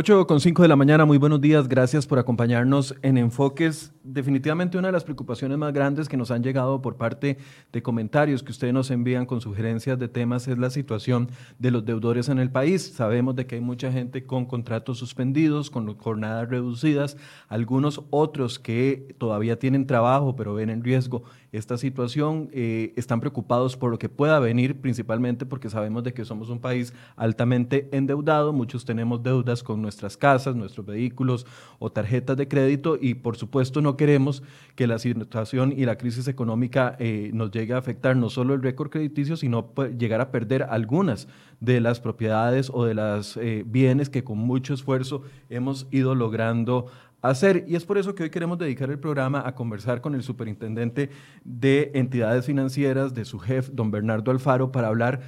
8 con 5 de la mañana, muy buenos días, gracias por acompañarnos en Enfoques. Definitivamente una de las preocupaciones más grandes que nos han llegado por parte de comentarios que ustedes nos envían con sugerencias de temas es la situación de los deudores en el país. Sabemos de que hay mucha gente con contratos suspendidos, con jornadas reducidas, algunos otros que todavía tienen trabajo pero ven en riesgo esta situación, eh, están preocupados por lo que pueda venir, principalmente porque sabemos de que somos un país altamente endeudado, muchos tenemos deudas con nuestras casas, nuestros vehículos o tarjetas de crédito y por supuesto no queremos que la situación y la crisis económica eh, nos llegue a afectar no solo el récord crediticio, sino llegar a perder algunas de las propiedades o de los eh, bienes que con mucho esfuerzo hemos ido logrando hacer. Y es por eso que hoy queremos dedicar el programa a conversar con el superintendente de entidades financieras, de su jefe, don Bernardo Alfaro, para hablar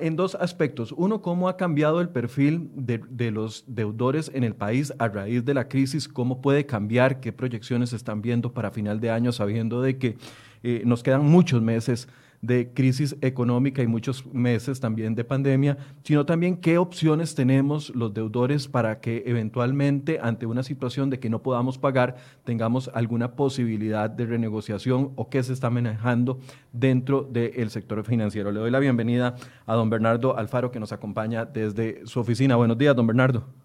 en dos aspectos. Uno, cómo ha cambiado el perfil de, los deudores en el país a raíz de la crisis, cómo puede cambiar, qué proyecciones están viendo para final de año, sabiendo de que eh, nos quedan muchos meses de crisis económica y muchos meses también de pandemia, sino también qué opciones tenemos los deudores para que eventualmente ante una situación de que no podamos pagar tengamos alguna posibilidad de renegociación o qué se está manejando dentro del sector financiero. Le doy la bienvenida a don Bernardo Alfaro que nos acompaña desde su oficina. Buenos días, don Bernardo.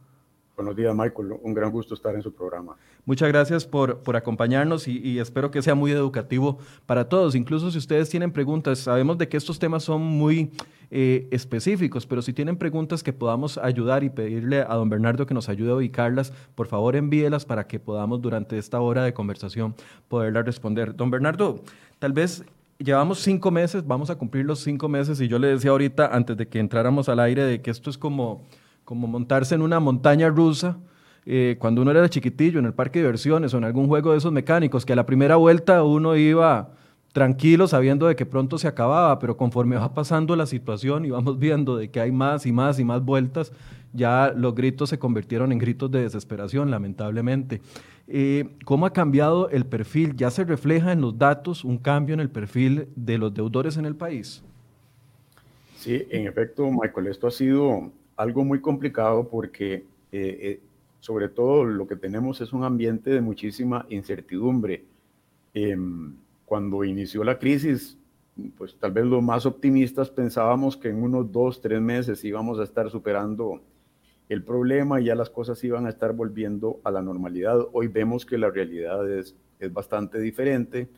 Buenos días, Michael. Un gran gusto estar en su programa. Muchas gracias por, por acompañarnos y, espero que sea muy educativo para todos. Incluso si ustedes tienen preguntas, sabemos de que estos temas son muy eh, específicos, pero si tienen preguntas que podamos ayudar y pedirle a don Bernardo que nos ayude a ubicarlas, por favor envíelas para que podamos durante esta hora de conversación poderlas responder. Don Bernardo, tal vez llevamos cinco meses, vamos a cumplir los cinco meses y yo le decía ahorita, antes de que entráramos al aire, de que esto es como como montarse en una montaña rusa. Eh, cuando uno era chiquitillo en el parque de diversiones o en algún juego de esos mecánicos, que a la primera vuelta uno iba tranquilo sabiendo de que pronto se acababa, pero conforme va pasando la situación y vamos viendo de que hay más y más y más vueltas, ya los gritos se convirtieron en gritos de desesperación, lamentablemente. Eh, ¿Cómo ha cambiado el perfil? ¿Ya se refleja en los datos un cambio en el perfil de los deudores en el país? Sí, en efecto, Michael, esto ha sido algo muy complicado porque eh, eh, sobre todo lo que tenemos es un ambiente de muchísima incertidumbre. Em, cuando inició la crisis, pues tal vez los más optimistas pensábamos que en unos dos, tres meses íbamos a estar superando el problema y ya las cosas iban a estar volviendo a la normalidad. Hoy vemos que la realidad es, es bastante diferente,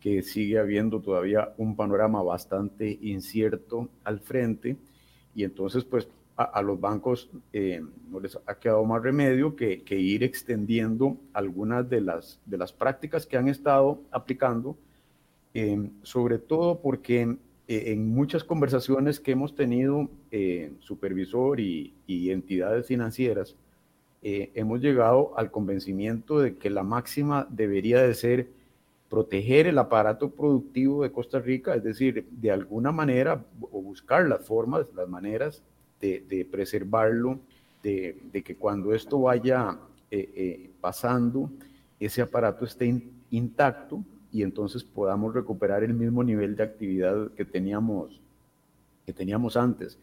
que sigue habiendo todavía un panorama bastante incierto al frente y entonces pues a, los bancos eh, no les ha quedado más remedio que, ir extendiendo algunas de las, de las prácticas que han estado aplicando, eh, sobre todo porque eh, en muchas conversaciones que hemos tenido, supervisor y, y, entidades financieras, hemos llegado al convencimiento de que la máxima debería de ser proteger el aparato productivo de Costa Rica, es decir, de alguna manera, o buscar las formas, las maneras de, preservarlo, de, que cuando esto vaya eh, eh, pasando, ese aparato esté intacto y entonces podamos recuperar el mismo nivel de actividad que teníamos, que teníamos antes.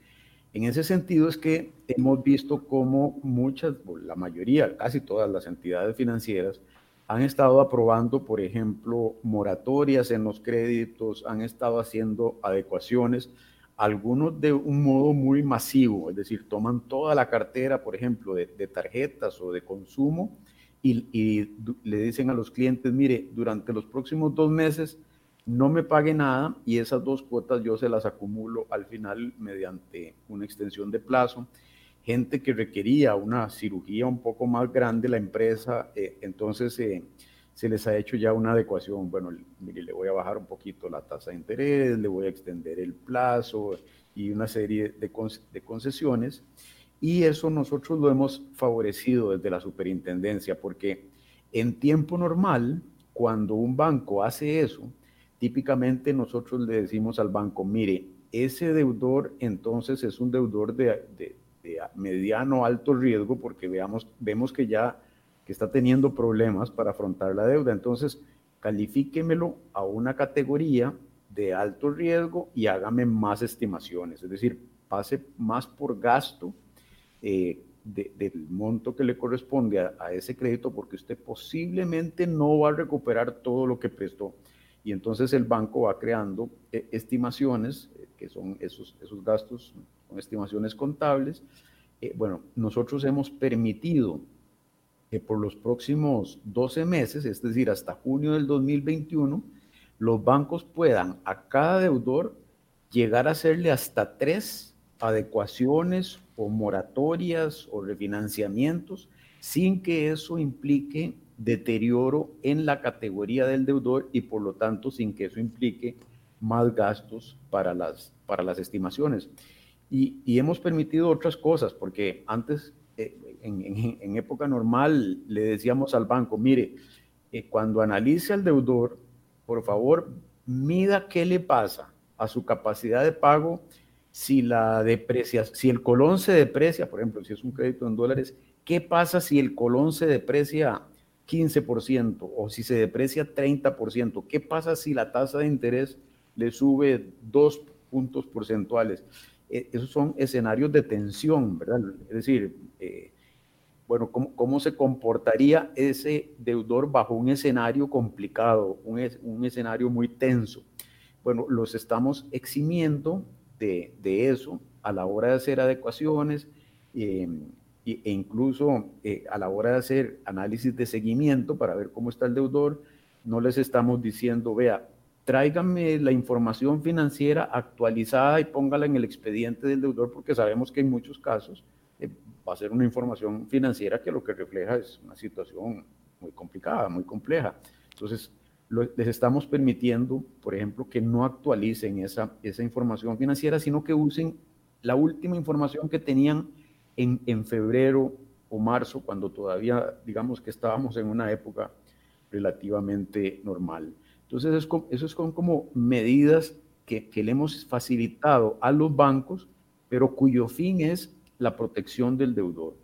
En ese sentido es que hemos visto cómo muchas, la mayoría, casi todas las entidades financieras han estado aprobando, por ejemplo, moratorias en los créditos, han estado haciendo adecuaciones algunos de un modo muy masivo, es decir, toman toda la cartera, por ejemplo, de, tarjetas o de consumo y, le dicen a los clientes, mire, durante los próximos dos meses no me pague nada y esas dos cuotas yo se las acumulo al final mediante una extensión de plazo. Gente que requería una cirugía un poco más grande, la empresa, eh, entonces... Eh, se les ha hecho ya una adecuación. Bueno, mire, le voy a bajar un poquito la tasa de interés, le voy a extender el plazo y una serie de, concesiones. Y eso nosotros lo hemos favorecido desde la superintendencia, porque en tiempo normal, cuando un banco hace eso, típicamente nosotros le decimos al banco, mire, ese deudor entonces es un deudor de, de, de mediano alto riesgo, porque veamos, vemos que ya que está teniendo problemas para afrontar la deuda. Entonces, califíquemelo a una categoría de alto riesgo y hágame más estimaciones, es decir, pase más por gasto, eh, del monto que le corresponde a, ese crédito porque usted posiblemente no va a recuperar todo lo que prestó. Y entonces el banco va creando eh, estimaciones, eh, que son esos, esos gastos, son estimaciones contables. Bueno, nosotros hemos permitido que por los próximos 12 meses, es decir, hasta junio del 2021, los bancos puedan a cada deudor llegar a hacerle hasta tres adecuaciones o moratorias o refinanciamientos sin que eso implique deterioro en la categoría del deudor y por lo tanto sin que eso implique más gastos para las, para las estimaciones. Y, hemos permitido otras cosas, porque antes, eh, en, época normal, le decíamos al banco, mire, eh, cuando analice al deudor, por favor, mida qué le pasa a su capacidad de pago si la deprecia, si el colón se deprecia, por ejemplo, si es un crédito en dólares, ¿qué pasa si el colón se deprecia 15% o si se deprecia 30%? ¿Qué pasa si la tasa de interés le sube dos puntos porcentuales? Eh, esos son escenarios de tensión, ¿verdad? Es decir, eh, bueno, ¿cómo, ¿cómo, se comportaría ese deudor bajo un escenario complicado, un, un escenario muy tenso? Bueno, los estamos eximiendo de, eso a la hora de hacer adecuaciones eh, e incluso eh, a la hora de hacer análisis de seguimiento para ver cómo está el deudor, no les estamos diciendo, vea, tráiganme la información financiera actualizada y póngala en el expediente del deudor porque sabemos que en muchos casos eh, va a ser una información financiera que lo que refleja es una situación muy complicada, muy compleja. Entonces, les estamos permitiendo, por ejemplo, que no actualicen esa, esa información financiera, sino que usen la última información que tenían en, en febrero o marzo, cuando todavía, digamos que estábamos en una época relativamente normal. Entonces, es, eso es como medidas que, que, le hemos facilitado a los bancos, pero cuyo fin es la protección del deudor.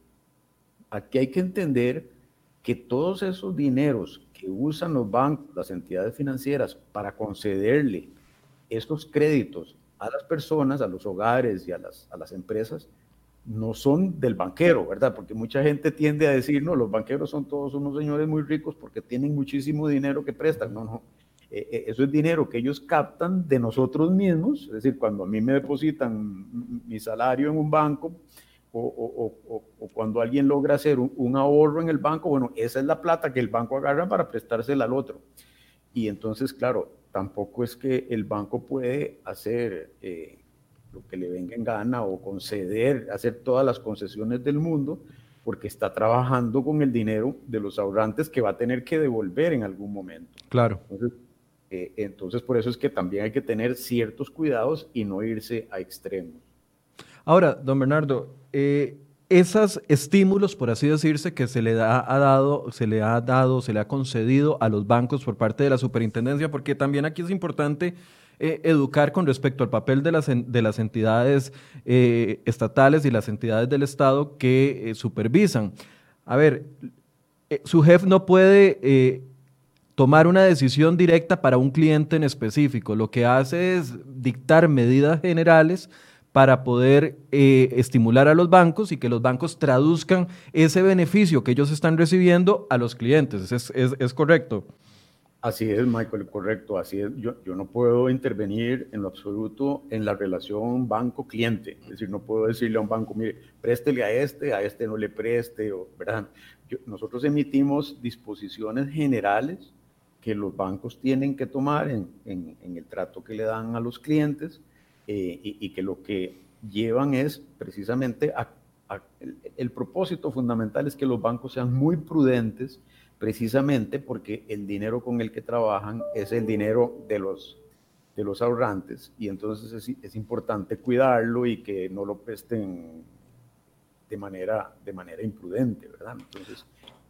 Aquí hay que entender que todos esos dineros que usan los bancos, las entidades financieras, para concederle estos créditos a las personas, a los hogares y a las, a las empresas, no son del banquero, ¿verdad? Porque mucha gente tiende a decir, no, los banqueros son todos unos señores muy ricos porque tienen muchísimo dinero que prestan. No, no. Eh, eh, eso es dinero que ellos captan de nosotros mismos. Es decir, cuando a mí me depositan mi salario en un banco, o, cuando alguien logra hacer un, ahorro en el banco, bueno, esa es la plata que el banco agarra para prestársela al otro. Y entonces, claro, tampoco es que el banco puede hacer eh, lo que le venga en gana o conceder, hacer todas las concesiones del mundo, porque está trabajando con el dinero de los ahorrantes que va a tener que devolver en algún momento. Claro. Entonces, eh, entonces por eso es que también hay que tener ciertos cuidados y no irse a extremos. Ahora, don Bernardo, eh, esos estímulos, por así decirse, que se le, ha dado, se le ha dado, se le ha concedido a los bancos por parte de la superintendencia, porque también aquí es importante eh, educar con respecto al papel de las, de las entidades estatales y las entidades del Estado que supervisan. A ver, su jefe no puede tomar una decisión directa para un cliente en específico. Lo que hace es dictar medidas generales para poder eh, estimular a los bancos y que los bancos traduzcan ese beneficio que ellos están recibiendo a los clientes. ¿Es, es, correcto? Así es, Michael, correcto. Así es. Yo, yo, no puedo intervenir en lo absoluto en la relación banco-cliente. Es decir, no puedo decirle a un banco, mire, préstele a este, a este no le preste, ¿verdad? nosotros emitimos disposiciones generales que los bancos tienen que tomar en, el trato que le dan a los clientes eh, y, que lo que llevan es precisamente el, propósito fundamental es que los bancos sean muy prudentes precisamente porque el dinero con el que trabajan es el dinero de los, de los ahorrantes y entonces es, es importante cuidarlo y que no lo presten de manera, de manera imprudente, ¿verdad? Entonces,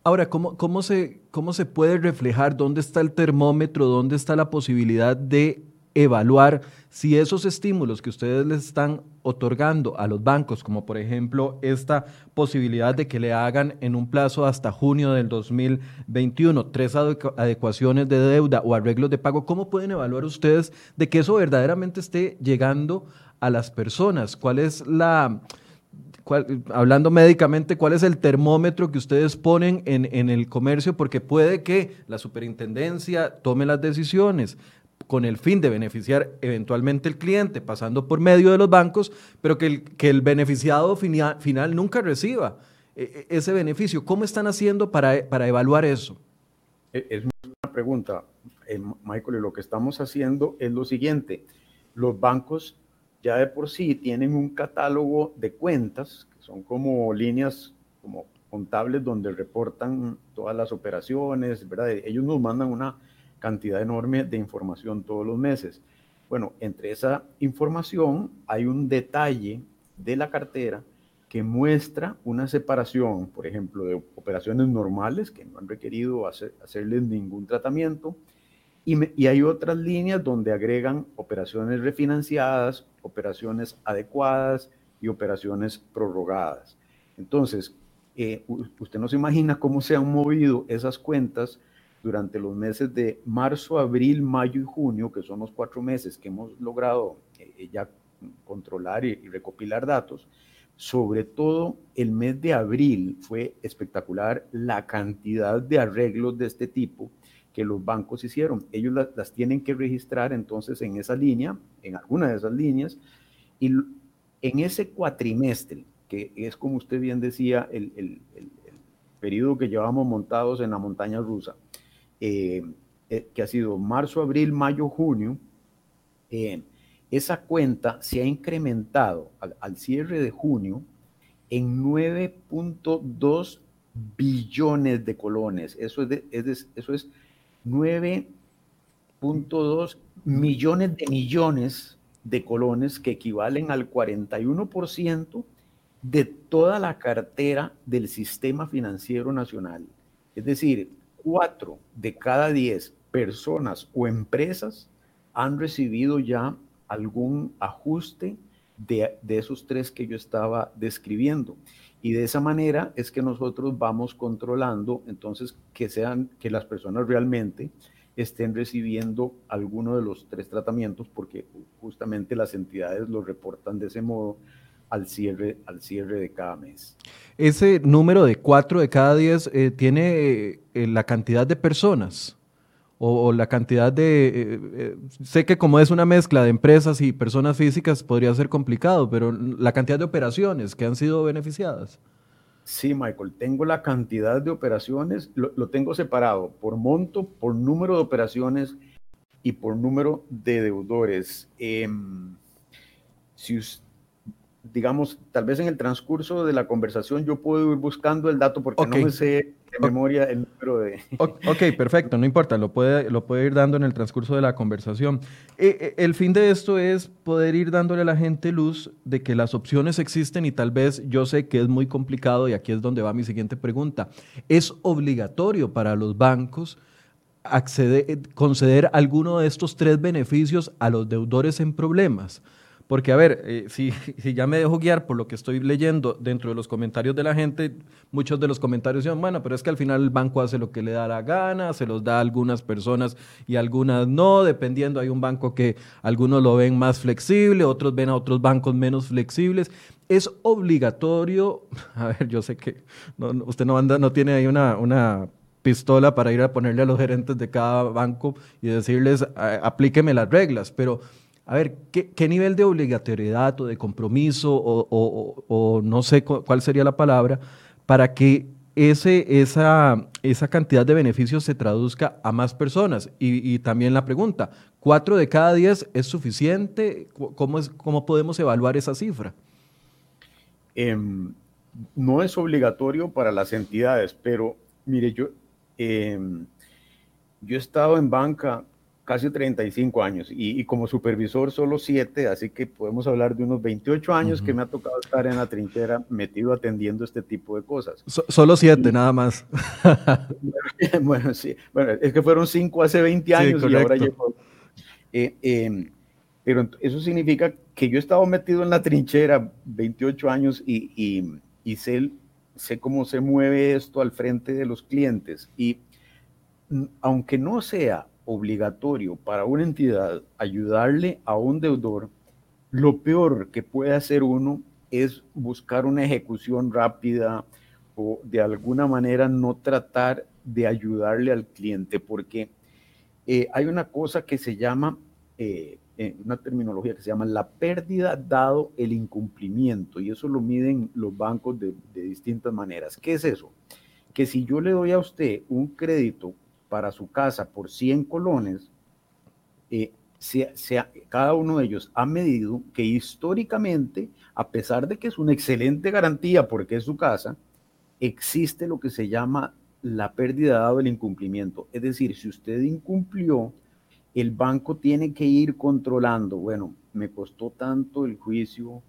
Ahora, ¿cómo, cómo, se, ¿cómo se puede reflejar dónde está el termómetro, dónde está la posibilidad de evaluar si esos estímulos que ustedes les están otorgando a los bancos, como por ejemplo esta posibilidad de que le hagan en un plazo hasta junio del 2021 tres adecuaciones de deuda o arreglos de pago, ¿cómo pueden evaluar ustedes de que eso verdaderamente esté llegando a las personas? ¿Cuál es la hablando médicamente, cuál es el termómetro que ustedes ponen en, en el comercio, porque puede que la superintendencia tome las decisiones con el fin de beneficiar eventualmente el cliente pasando por medio de los bancos, pero que el, que el beneficiado final, nunca reciba e, e, ese beneficio. ¿Cómo están haciendo para, para evaluar eso? E, es una pregunta, eh, Michael, y lo que estamos haciendo es lo siguiente. Los bancos ya de por sí tienen un catálogo de cuentas, que son como líneas como contables donde reportan todas las operaciones, ¿verdad? Ellos nos mandan una cantidad enorme de información todos los meses. Bueno, entre esa información hay un detalle de la cartera que muestra una separación, por ejemplo, de operaciones normales que no han requerido hacer, hacerles ningún tratamiento, y, hay otras líneas donde agregan operaciones refinanciadas, operaciones adecuadas y operaciones prorrogadas. Entonces, eh, usted no se imagina cómo se han movido esas cuentas durante los meses de marzo, abril, mayo y junio, que son los cuatro meses que hemos logrado eh, ya controlar y, recopilar datos, sobre todo el mes de abril fue espectacular la cantidad de arreglos de este tipo que los bancos hicieron. Ellos las, tienen que registrar entonces en esa línea, en alguna de esas líneas, y en ese cuatrimestre, que es como usted bien decía, el, el, el periodo que llevamos montados en la montaña rusa, eh, eh, que ha sido marzo, abril, mayo, junio, eh, esa cuenta se ha incrementado al, cierre de junio en 9.2 billones de colones. Eso es, eso es 9.2 millones de millones de colones que equivalen al 41% de toda la cartera del sistema financiero nacional. Es decir, cuatro de cada diez personas o empresas han recibido ya algún ajuste de, esos tres que yo estaba describiendo. Y de esa manera es que nosotros vamos controlando entonces que sean, que las personas realmente estén recibiendo alguno de los tres tratamientos porque justamente las entidades lo reportan de ese modo al cierre, al cierre de cada mes. Ese número de 4 de cada 10 eh, tiene eh, la cantidad de personas o, la cantidad de... Eh, sé que como es una mezcla de empresas y personas físicas podría ser complicado, pero la cantidad de operaciones que han sido beneficiadas. Sí, Michael, tengo la cantidad de operaciones, lo, lo tengo separado por monto, por número de operaciones y por número de deudores. Em, si usted digamos, tal vez en el transcurso de la conversación yo puedo ir buscando el dato porque no me sé de memoria el número de... Ok, perfecto, no importa, lo puede, lo puede ir dando en el transcurso de la conversación. Eh, eh, el fin de esto es poder ir dándole a la gente luz de que las opciones existen y tal vez yo sé que es muy complicado y aquí es donde va mi siguiente pregunta. ¿Es obligatorio para los bancos acceder, conceder alguno de estos tres beneficios a los deudores en problemas? Porque, a ver, eh, si, si, ya me dejo guiar por lo que estoy leyendo dentro de los comentarios de la gente, muchos de los comentarios dicen, bueno, pero es que al final el banco hace lo que le da la gana, se los da a algunas personas y algunas no, dependiendo, hay un banco que algunos lo ven más flexible, otros ven a otros bancos menos flexibles. Es obligatorio, a ver, yo sé que usted no, anda, no tiene ahí una, una pistola para ir a ponerle a los gerentes de cada banco y decirles, aplíqueme las reglas, pero a ver, ¿qué, nivel de obligatoriedad o de compromiso o, no sé cuál sería la palabra para que ese, esa, esa cantidad de beneficios se traduzca a más personas? Y, también la pregunta, ¿cuatro de cada diez es suficiente? ¿Cómo, es, cómo podemos evaluar esa cifra? Em, no es obligatorio para las entidades, pero mire, yo, em, yo he estado en banca casi 35 años y, como supervisor solo 7, así que podemos hablar de unos 28 años que me ha tocado estar en la trinchera metido atendiendo este tipo de cosas. solo 7 nada más. bueno, sí, bueno, es que fueron 5 hace 20 años y ahora llevo... Eh, em, pero eso significa que yo he estado metido en la trinchera 28 años y, y, y sé, sé cómo se mueve esto al frente de los clientes y mm, aunque no sea obligatorio para una entidad ayudarle a un deudor, lo peor que puede hacer uno es buscar una ejecución rápida o de alguna manera no tratar de ayudarle al cliente, porque eh, hay una cosa que se llama, eh, una terminología que se llama la pérdida dado el incumplimiento, y eso lo miden los bancos de, distintas maneras. ¿Qué es eso? Que si yo le doy a usted un crédito para su casa por 100 colones, eh, cada uno de ellos ha medido que históricamente, a pesar de que es una excelente garantía porque es su casa, existe lo que se llama la pérdida dado el incumplimiento. Es decir, si usted incumplió, el banco tiene que ir controlando, bueno, me costó tanto el juicio,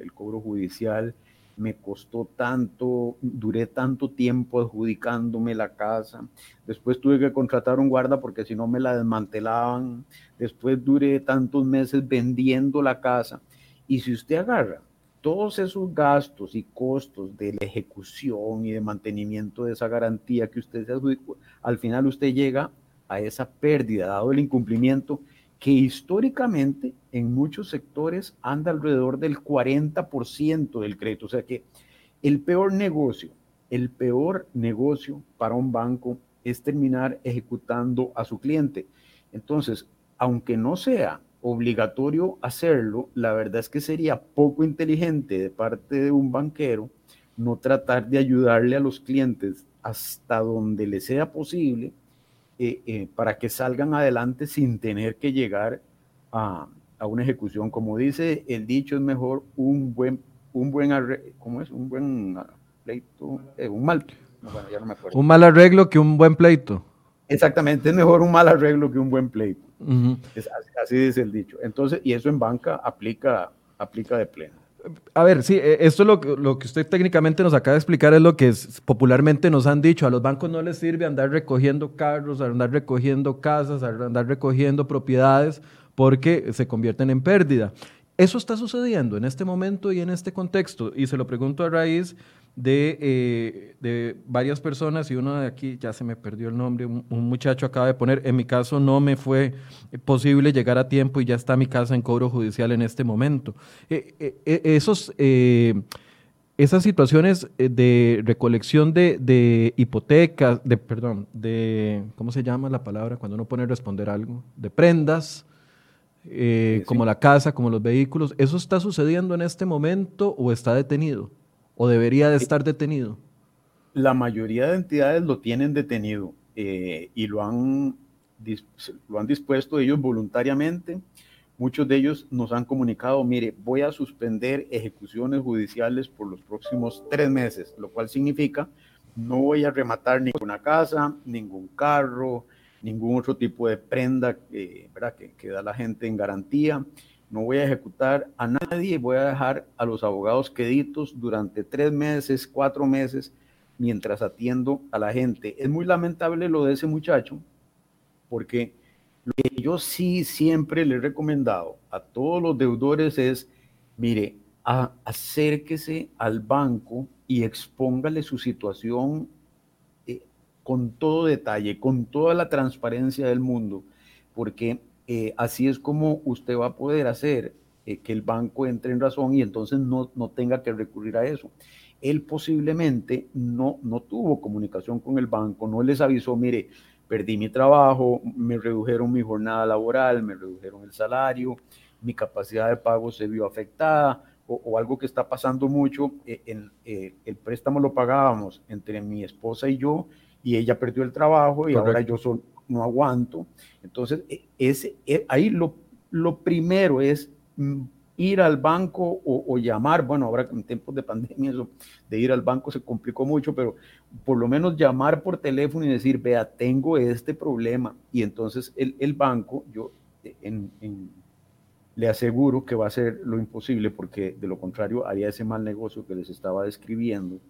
el, cobro judicial, me costó tanto, duré tanto tiempo adjudicándome la casa, después tuve que contratar un guarda porque si no me la desmantelaban, después duré tantos meses vendiendo la casa. Y si usted agarra todos esos gastos y costos de la ejecución y de mantenimiento de esa garantía que usted se adjudicó, al final usted llega a esa pérdida dado el incumplimiento que históricamente en muchos sectores anda alrededor del 40% del crédito. O sea que el peor negocio, el peor negocio para un banco es terminar ejecutando a su cliente. Entonces, aunque no sea obligatorio hacerlo, la verdad es que sería poco inteligente de parte de un banquero no tratar de ayudarle a los clientes hasta donde le sea posible eh, eh, para que salgan adelante sin tener que llegar a, una ejecución. Como dice el dicho, es mejor un buen, un buen ¿cómo es? Un buen pleito, eh, un mal, Un mal arreglo que un buen pleito. Exactamente, es mejor un mal arreglo que un buen pleito. así, dice el dicho. Entonces, y eso en banca aplica, aplica de pleno. A ver, sí, e, esto es lo, lo, que usted técnicamente nos acaba de explicar, es lo que popularmente nos han dicho. A los bancos no les sirve andar recogiendo carros, andar recogiendo casas, andar recogiendo propiedades, porque se convierten en pérdida. Eso está sucediendo en este momento y en este contexto. Y se lo pregunto a raíz de, eh, de, varias personas y uno de aquí, ya se me perdió el nombre, un, muchacho acaba de poner, en mi caso no me fue posible llegar a tiempo y ya está mi casa en cobro judicial en este momento. Eh, eh, esos, esas situaciones de recolección de, de, hipotecas, de, perdón, de, ¿cómo se llama la palabra cuando uno pone a responder algo? De prendas. como la casa, como los vehículos, ¿eso está sucediendo en este momento o está detenido? O debería de estar detenido? La mayoría de entidades lo tienen detenido eh, y lo han, lo han dispuesto ellos voluntariamente. Muchos de ellos nos han comunicado, mire, voy a suspender ejecuciones judiciales por los próximos tres meses, lo cual significa no voy a rematar ninguna casa, ningún carro, ningún otro tipo de prenda eh, Que, que da la gente en garantía no voy a ejecutar a nadie, voy a dejar a los abogados queditos durante tres meses, cuatro meses, mientras atiendo a la gente. Es muy lamentable lo de ese muchacho, porque lo que yo sí siempre le he recomendado a todos los deudores es, mire, acérquese al banco y expóngale su situación eh, con todo detalle, con toda la transparencia del mundo, porque eh, así es como usted va a poder hacer eh, que el banco entre en razón y entonces no, no tenga que recurrir a eso. Él posiblemente no, no tuvo comunicación con el banco, no les avisó, mire, perdí mi trabajo, me redujeron mi jornada laboral, me redujeron el salario, mi capacidad de pago se vio afectada, o, algo que está pasando mucho, eh, en, el préstamo lo pagábamos entre mi esposa y yo, y ella perdió el trabajo y ahora yo soy no aguanto. Entonces, e, ese, e, ahí lo, lo primero es mm, ir al banco o, llamar, bueno, ahora en tiempos de pandemia eso de ir al banco se complicó mucho, pero por lo menos llamar por teléfono y decir, vea, tengo este problema. Y entonces el, el banco, yo en, le aseguro que va a ser lo imposible porque de lo contrario haría ese mal negocio que les estaba describiendo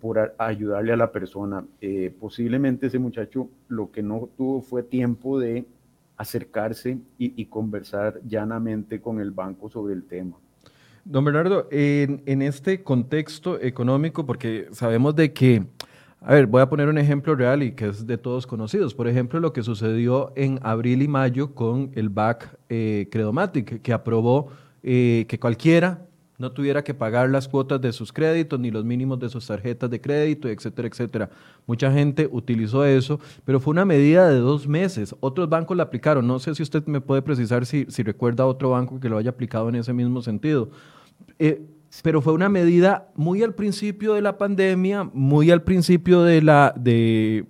por, ayudarle a la persona. Eh, posiblemente ese muchacho lo que no tuvo fue tiempo de acercarse y, conversar llanamente con el banco sobre el tema. Don Bernardo, en, en, este contexto económico, porque sabemos de que, a ver, voy a poner un ejemplo real y que es de todos conocidos. Por ejemplo, lo que sucedió en abril y mayo con el BAC eh, Credomatic, que aprobó eh, que cualquiera no tuviera que pagar las cuotas de sus créditos ni los mínimos de sus tarjetas de crédito, etcétera, etcétera. Mucha gente utilizó eso, pero fue una medida de dos meses. Otros bancos la aplicaron. No sé si usted me puede precisar si, si recuerda otro banco que lo haya aplicado en ese mismo sentido. Eh, pero fue una medida muy al principio de la pandemia, muy al principio de la, de,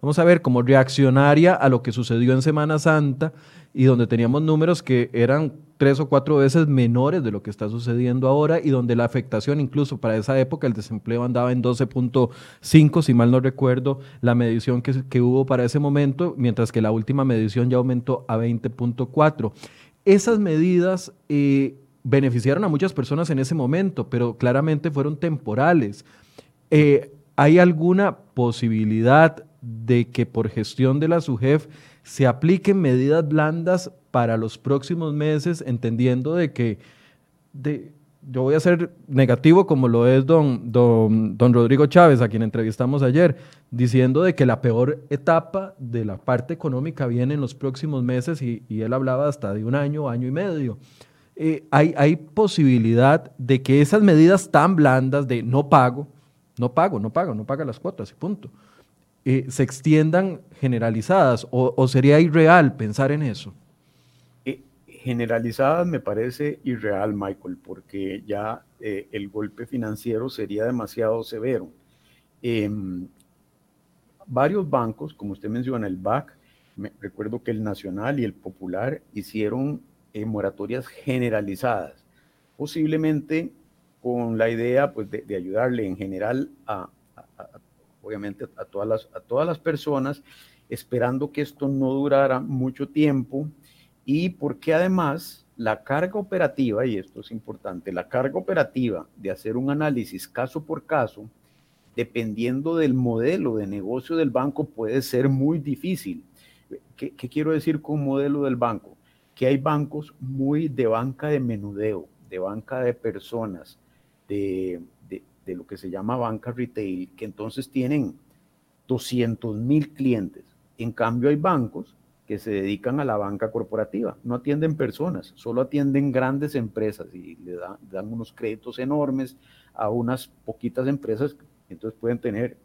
vamos a ver, como reaccionaria a lo que sucedió en Semana Santa y donde teníamos números que eran tres o cuatro veces menores de lo que está sucediendo ahora y donde la afectación, incluso para esa época, el desempleo andaba en 12.5, si mal no recuerdo, la medición que, que hubo para ese momento, mientras que la última medición ya aumentó a 20.4. Esas medidas eh, beneficiaron a muchas personas en ese momento, pero claramente fueron temporales. Eh, ¿Hay alguna posibilidad de que por gestión de la SUGEF se apliquen medidas blandas para los próximos meses, entendiendo de que de, yo voy a ser negativo como lo es don, don, don, Rodrigo Chávez, a quien entrevistamos ayer, diciendo de que la peor etapa de la parte económica viene en los próximos meses y, y él hablaba hasta de un año, año y medio. Eh, hay, hay posibilidad de que esas medidas tan blandas de no pago, no pago, no pago, no paga las cuotas y punto, eh, se extiendan generalizadas o, sería irreal pensar en eso? Eh, generalizadas me parece irreal, Michael, porque ya el golpe financiero sería demasiado severo. Em, varios bancos, como usted menciona, el BAC, recuerdo que el Nacional y el Popular hicieron eh, moratorias generalizadas, posiblemente con la idea pues, de, ayudarle en general a, obviamente a todas, las, a todas las personas, esperando que esto no durara mucho tiempo y porque además la carga operativa, y esto es importante, la carga operativa de hacer un análisis caso por caso, dependiendo del modelo de negocio del banco, puede ser muy difícil. ¿Qué, qué quiero decir con modelo del banco? que hay bancos muy de banca de menudeo, de banca de personas, de, lo que se llama banca retail, que entonces tienen 200 mil clientes. En cambio hay bancos que se dedican a la banca corporativa, no atienden personas, solo atienden grandes empresas y le dan, dan unos créditos enormes a unas poquitas empresas, entonces pueden tener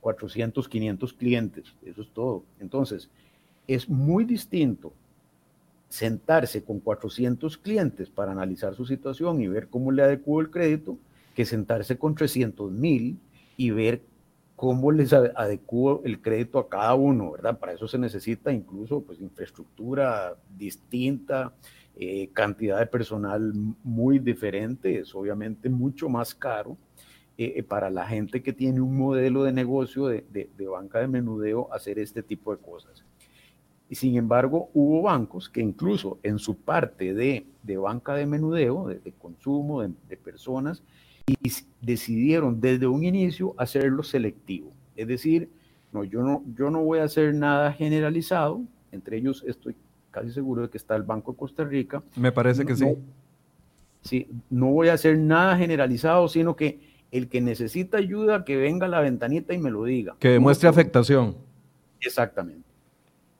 400, 500 clientes, eso es todo. Entonces, es muy distinto sentarse con 400 clientes para analizar su situación y ver cómo le adecuó el crédito, que sentarse con 300 mil y ver cómo les adecuó el crédito a cada uno, ¿verdad? Para eso se necesita incluso pues, infraestructura distinta, eh, cantidad de personal muy diferente, es obviamente mucho más caro eh, eh, para la gente que tiene un modelo de negocio de, de banca de menudeo hacer este tipo de cosas. Y sin embargo, hubo bancos que incluso en su parte de, banca de menudeo, de, consumo de, personas, y decidieron desde un inicio hacerlo selectivo. Es decir, no yo, no, yo no voy a hacer nada generalizado, entre ellos estoy casi seguro de que está el Banco de Costa Rica. Me parece que sí. sí, no voy a hacer nada generalizado, sino que el que necesita ayuda, que venga a la ventanita y me lo diga. Que demuestre afectación. Exactamente.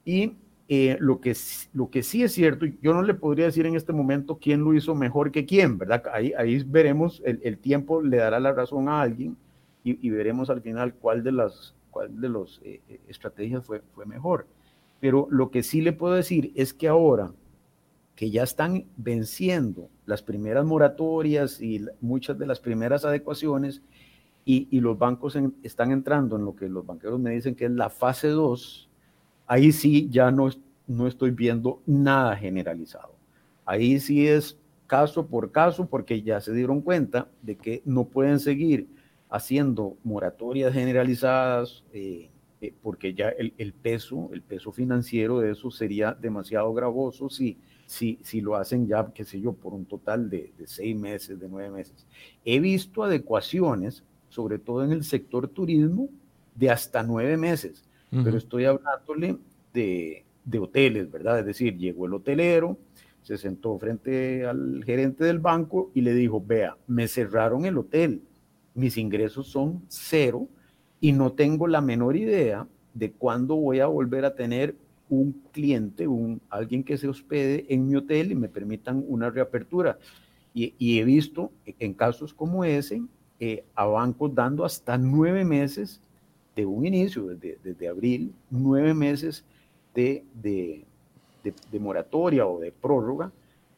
Y eh, lo, que, lo que sí es cierto, yo no le podría decir en este momento quién lo hizo mejor que quién, ¿verdad? Ahí, ahí veremos, el, el tiempo le dará la razón a alguien y, veremos al final cuál de las cuál de los, eh, eh, estrategias fue, fue mejor. Pero lo que sí le puedo decir es que ahora que ya están venciendo las primeras moratorias y muchas de las primeras adecuaciones y, y los bancos están entrando en lo que los banqueros me dicen que es la fase 2, ahí sí ya no, no estoy viendo nada generalizado. Ahí sí es caso por caso porque ya se dieron cuenta de que no pueden seguir haciendo moratorias generalizadas eh, eh, porque ya el, peso, el peso financiero de eso sería demasiado gravoso si, si, si lo hacen ya, qué sé yo, por un total de, seis meses, de nueve meses. He visto adecuaciones, sobre todo en el sector turismo, de hasta nueve meses pero estoy hablándole de, de, hoteles, ¿verdad? Es decir, llegó el hotelero, se sentó frente al gerente del banco y le dijo, vea, me cerraron el hotel, mis ingresos son cero y no tengo la menor idea de cuándo voy a volver a tener un cliente, un, alguien que se hospede en mi hotel y me permitan una reapertura. Y, he visto en casos como ese eh, a bancos dando hasta nueve meses de un inicio, desde, desde abril, nueve meses de, de, de, moratoria o de prórroga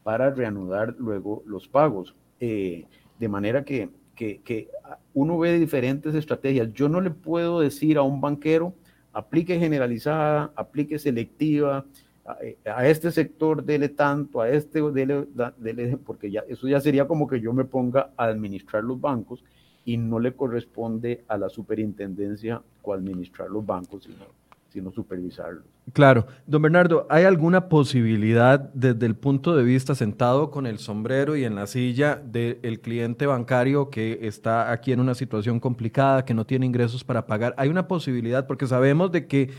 para reanudar luego los pagos. Eh, de manera que, que, que, uno ve diferentes estrategias. Yo no le puedo decir a un banquero, aplique generalizada, aplique selectiva, a, este sector dele tanto, a este dele, dele, porque ya eso ya sería como que yo me ponga a administrar los bancos y no le corresponde a la superintendencia co-administrar los bancos, sino, sino supervisarlos. Claro. Don Bernardo, ¿hay alguna posibilidad desde el punto de vista sentado con el sombrero y en la silla del cliente bancario que está aquí en una situación complicada, que no tiene ingresos para pagar? ¿Hay una posibilidad? Porque sabemos de que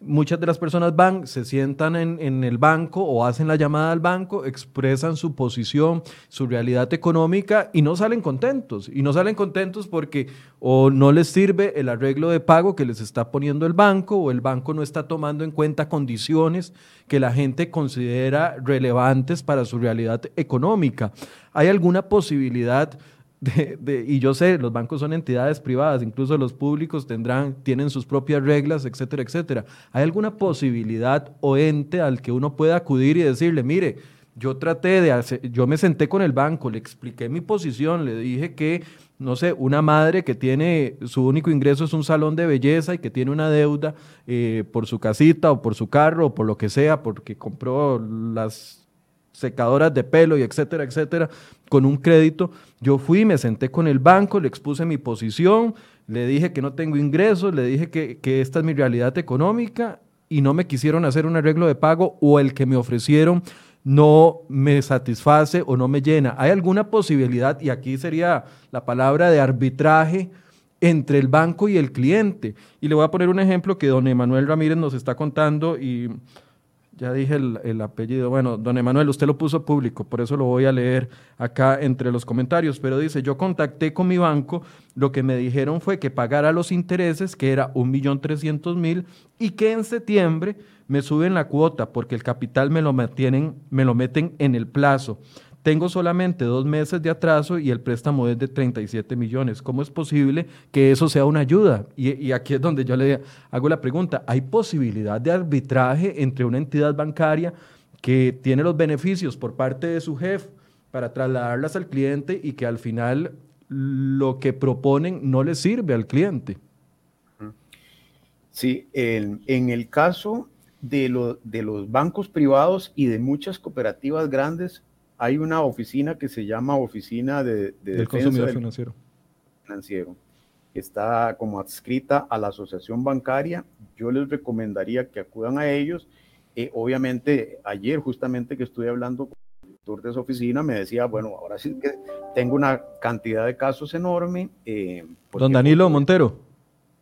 muchas de las personas van, se sientan en, el banco o hacen la llamada al banco, expresan su posición, su realidad económica y no salen contentos. Y no salen contentos porque o no les sirve el arreglo de pago que les está poniendo el banco o el banco no está tomando en cuenta condiciones que la gente considera relevantes para su realidad económica. ¿Hay alguna posibilidad? De, y yo sé, los bancos son entidades privadas, incluso los públicos tendrán, tienen sus propias reglas, etcétera, etcétera. ¿Hay alguna posibilidad o ente al que uno pueda acudir y decirle, mire, yo traté de hacer, yo me senté con el banco, le expliqué mi posición, le dije que, no sé, una madre que tiene, su único ingreso es un salón de belleza y que tiene una deuda eh, por su casita o por su carro o por lo que sea, porque compró las secadoras de pelo y etcétera, etcétera, con un crédito. Yo fui, me senté con el banco, le expuse mi posición, le dije que no tengo ingresos, le dije que, que esta es mi realidad económica y no me quisieron hacer un arreglo de pago o el que me ofrecieron no me satisface o no me llena. ¿Hay alguna posibilidad, y aquí sería la palabra de arbitraje, entre el banco y el cliente? Y le voy a poner un ejemplo que don Emanuel Ramírez nos está contando y ya dije el, apellido. Bueno, don Emanuel, usted lo puso público, por eso lo voy a leer acá entre los comentarios. Pero dice, yo contacté con mi banco, lo que me dijeron fue que pagara los intereses, que era un millón trescientos mil, y que en septiembre me suben la cuota porque el capital me lo, mantienen, me lo meten en el plazo tengo solamente dos meses de atraso y el préstamo es de 37 millones. ¿Cómo es posible que eso sea una ayuda? Y, aquí es donde yo le hago la pregunta. ¿Hay posibilidad de arbitraje entre una entidad bancaria que tiene los beneficios por parte de su jefe para trasladarlas al cliente y que al final lo que proponen no le sirve al cliente? Sí, en, el caso de, de los bancos privados y de muchas cooperativas grandes, hay una oficina que se llama Oficina de, del Consumidor Financiero. Financiero, que está como adscrita a la Asociación Bancaria. Yo les recomendaría que acudan a ellos. Eh, obviamente, ayer justamente que estuve hablando con el director de esa oficina, me decía, bueno, ahora sí que tengo una cantidad de casos enorme. Eh, Don Danilo Montero.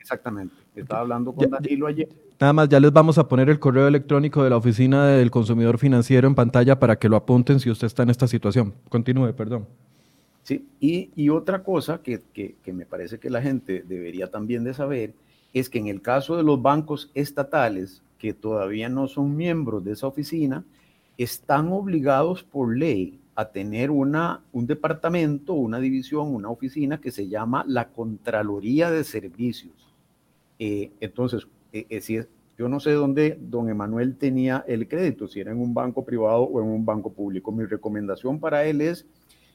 Exactamente. Estaba hablando con Danilo ayer Nada más, ya les vamos a poner el correo electrónico de la Oficina del Consumidor Financiero en pantalla para que lo apunten si usted está en esta situación. Continúe, perdón. Sí, y, otra cosa que, me parece que la gente debería también de saber es que en el caso de los bancos estatales que todavía no son miembros de esa oficina, están obligados por ley a tener una, un departamento, una división, una oficina que se llama la Contraloría de Servicios. Eh, entonces, eh, eh, yo no sé dónde don Emanuel tenía el crédito, si era en un banco privado o en un banco público. Mi recomendación para él es,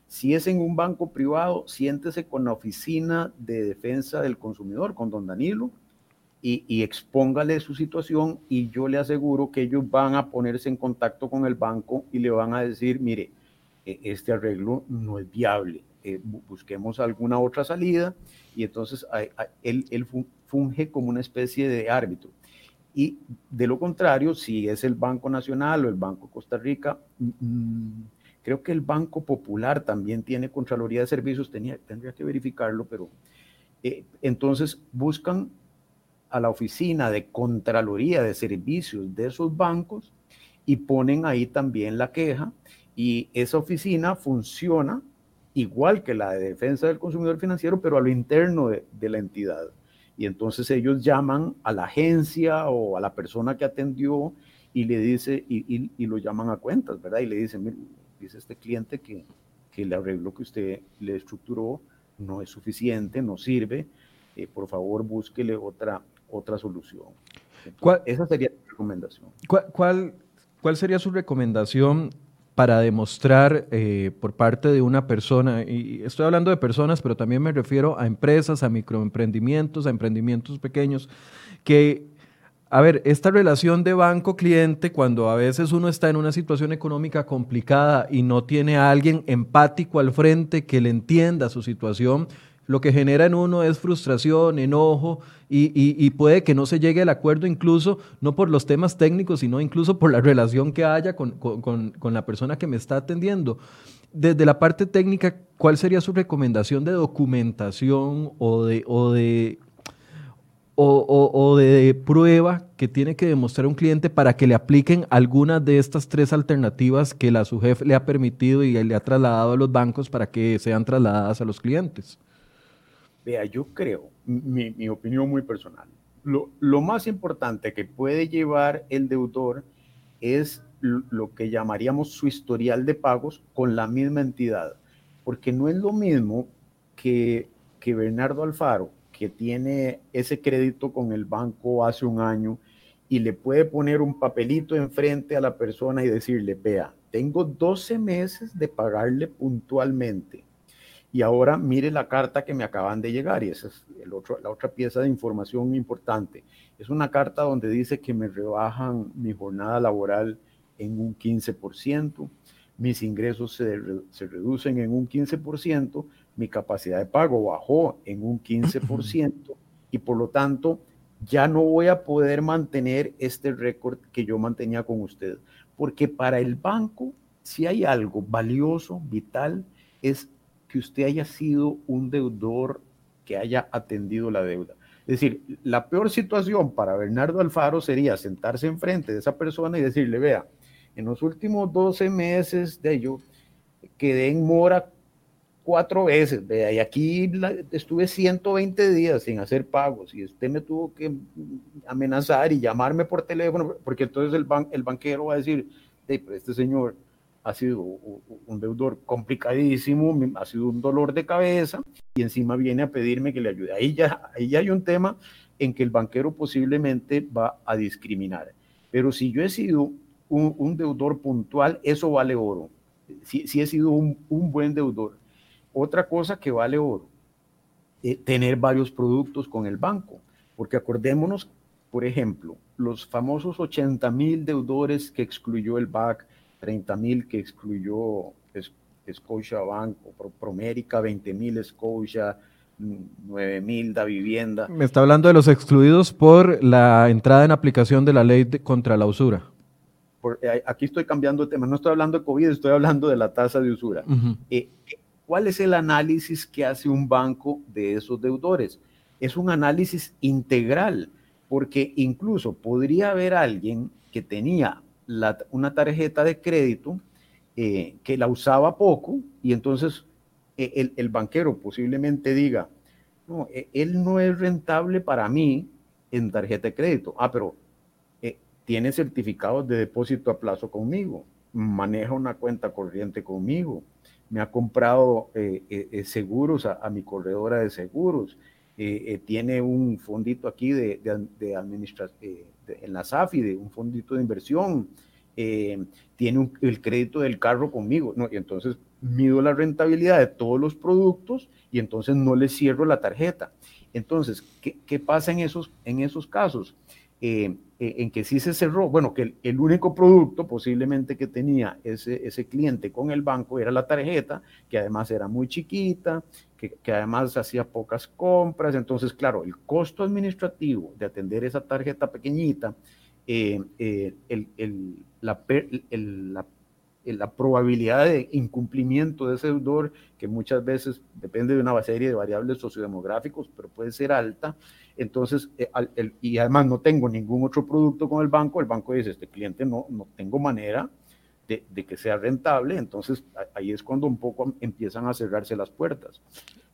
si es en un banco privado, siéntese con la oficina de defensa del consumidor, con don Danilo, y, y, expóngale su situación y yo le aseguro que ellos van a ponerse en contacto con el banco y le van a decir, mire, e, este arreglo no es viable, eh, busquemos alguna otra salida y entonces él funge como una especie de árbitro. Y de lo contrario, si es el Banco Nacional o el Banco Costa Rica, mm, creo que el Banco Popular también tiene Contraloría de Servicios, tenía, tendría que verificarlo, pero eh, entonces buscan a la oficina de Contraloría de Servicios de esos bancos y ponen ahí también la queja y esa oficina funciona igual que la de defensa del consumidor financiero, pero a lo interno de la entidad y entonces ellos llaman a la agencia o a la persona que atendió y le dice, y, y, lo llaman a cuentas, ¿verdad? Y le dicen, dice este cliente que, que el arreglo que usted le estructuró no es suficiente, no sirve, eh, por favor búsquele otra, otra solución. esa sería mi recomendación. ¿Cuál, cuál, sería su recomendación para demostrar eh, por parte de una persona, y estoy hablando de personas, pero también me refiero a empresas, a microemprendimientos, a emprendimientos pequeños, que a ver, esta relación de banco-cliente, cuando a veces uno está en una situación económica complicada y no tiene a alguien empático al frente que le entienda su situación, lo que genera en uno es frustración, enojo y, puede que no se llegue al acuerdo incluso no por los temas técnicos, sino incluso por la relación que haya con, la persona que me está atendiendo. Desde la parte técnica, ¿cuál sería su recomendación de documentación o de, o de o, de prueba que tiene que demostrar un cliente para que le apliquen alguna de estas tres alternativas que la SUGEF le ha permitido y le ha trasladado a los bancos para que sean trasladadas a los clientes? Vea, yo creo, mi, opinión muy personal, lo, lo, más importante que puede llevar el deudor es lo que llamaríamos su historial de pagos con la misma entidad, porque no es lo mismo que, que Bernardo Alfaro que tiene ese crédito con el banco hace un año y le puede poner un papelito enfrente a la persona y decirle, vea, tengo 12 meses de pagarle puntualmente. Y ahora mire la carta que me acaban de llegar y esa es la otra pieza de información importante. Es una carta donde dice que me rebajan mi jornada laboral en un 15%, mis ingresos se, se reducen en un 15%, mi capacidad de pago bajó en un 15% y por lo tanto ya no voy a poder mantener este récord que yo mantenía con usted. Porque para el banco, si hay algo valioso, vital, es que usted haya sido un deudor que haya atendido la deuda. Es decir, la peor situación para Bernardo Alfaro sería sentarse enfrente de esa persona y decirle, vea, en los últimos 12 meses de ello, quedé en mora cuatro veces, y aquí estuve 120 días sin hacer pagos y usted me tuvo que amenazar y llamarme por teléfono, porque entonces el, el banquero va a decir, este señor ha sido un deudor complicadísimo, ha sido un dolor de cabeza y encima viene a pedirme que le ayude. Ahí ya, ahí hay un tema en que el banquero posiblemente va a discriminar. Pero si yo he sido un, deudor puntual, eso vale oro. Si, si he sido un, un buen deudor otra cosa que vale oro, eh, tener varios productos con el banco, porque acordémonos, por ejemplo, los famosos 80 mil deudores que excluyó el BAC, 30 mil que excluyó Scotia Banco, Promérica, 20 mil Scotia, 9 mil da vivienda. Me está hablando de los excluidos por la entrada en aplicación de la ley contra la usura. Eh, aquí estoy cambiando de tema, no estoy hablando de COVID, estoy hablando de la tasa de usura. ¿Cuál es el análisis que hace un banco de esos deudores? Es un análisis integral, porque incluso podría haber alguien que tenía una tarjeta de crédito eh, que la usaba poco y entonces eh, el, banquero posiblemente diga, no, e, él no es rentable para mí en tarjeta de crédito. Ah, pero eh, tiene certificados de depósito a plazo conmigo, maneja una cuenta corriente conmigo, me ha comprado eh, eh, eh, seguros a, mi corredora de seguros, tiene un fondito aquí de, de, administración, en la SAFI, de un fondito de inversión, tiene el crédito del carro conmigo, ¿no? y entonces mido la rentabilidad de todos los productos y entonces no le cierro la tarjeta. Entonces, ¿qué, qué pasa en esos, en esos casos? Eh, eh, en que sí se cerró, bueno, que el, único producto posiblemente que tenía ese, ese, cliente con el banco era la tarjeta, que además era muy chiquita, que, que además hacía pocas compras, entonces, claro, el costo administrativo de atender esa tarjeta pequeñita, eh, el, el, la, la la probabilidad de incumplimiento de ese deudor, que muchas veces depende de una serie de variables sociodemográficos, pero puede ser alta. Entonces, eh, y además no tengo ningún otro producto con el banco, el banco dice, este cliente no, no tengo manera de, que sea rentable, entonces ahí es cuando un poco empiezan a cerrarse las puertas.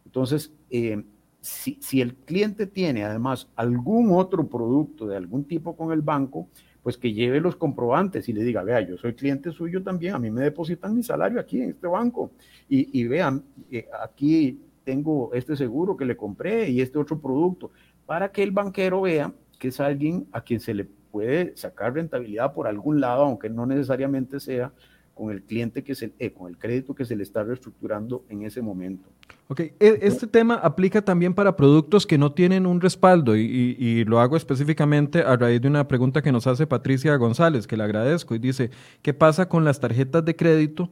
Entonces, eh, si, si el cliente tiene además algún otro producto de algún tipo con el banco, pues que lleve los comprobantes y le diga, vea, yo soy cliente suyo también, a mí me depositan mi salario aquí en este banco y, vean, eh, aquí tengo este seguro que le compré y este otro producto, para que el banquero vea que es alguien a quien se le puede sacar rentabilidad por algún lado, aunque no necesariamente sea con el cliente que se, eh, con el crédito que se le está reestructurando en ese momento. Ok, e, este tema aplica también para productos que no tienen un respaldo y, y, lo hago específicamente a raíz de una pregunta que nos hace Patricia González, que le agradezco, y dice, ¿qué pasa con las tarjetas de crédito?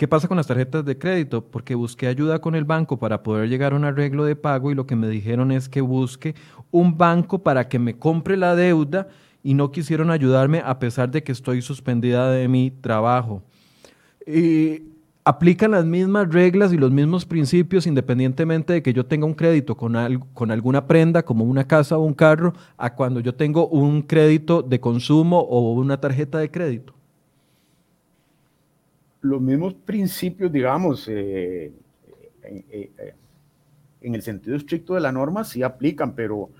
¿Qué pasa con las tarjetas de crédito? Porque busqué ayuda con el banco para poder llegar a un arreglo de pago y lo que me dijeron es que busque un banco para que me compre la deuda y no quisieron ayudarme a pesar de que estoy suspendida de mi trabajo. Y aplican las mismas reglas y los mismos principios independientemente de que yo tenga un crédito con, con alguna prenda como una casa o un carro a cuando yo tengo un crédito de consumo o una tarjeta de crédito. Los mismos principios, digamos, eh, eh, eh, en el sentido estricto de la norma sí aplican, pero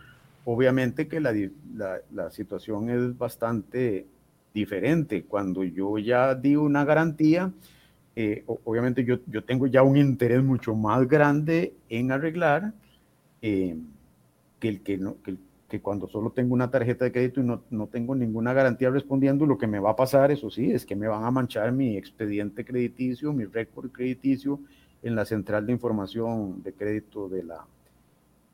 Obviamente que la, la, situación es bastante diferente. Cuando yo ya di una garantía, eh, obviamente yo, yo, tengo ya un interés mucho más grande en arreglar eh, que, el que, no, que, cuando solo tengo una tarjeta de crédito y no, no, tengo ninguna garantía respondiendo, lo que me va a pasar, eso sí, es que me van a manchar mi expediente crediticio, mi récord crediticio en la central de información de crédito de la,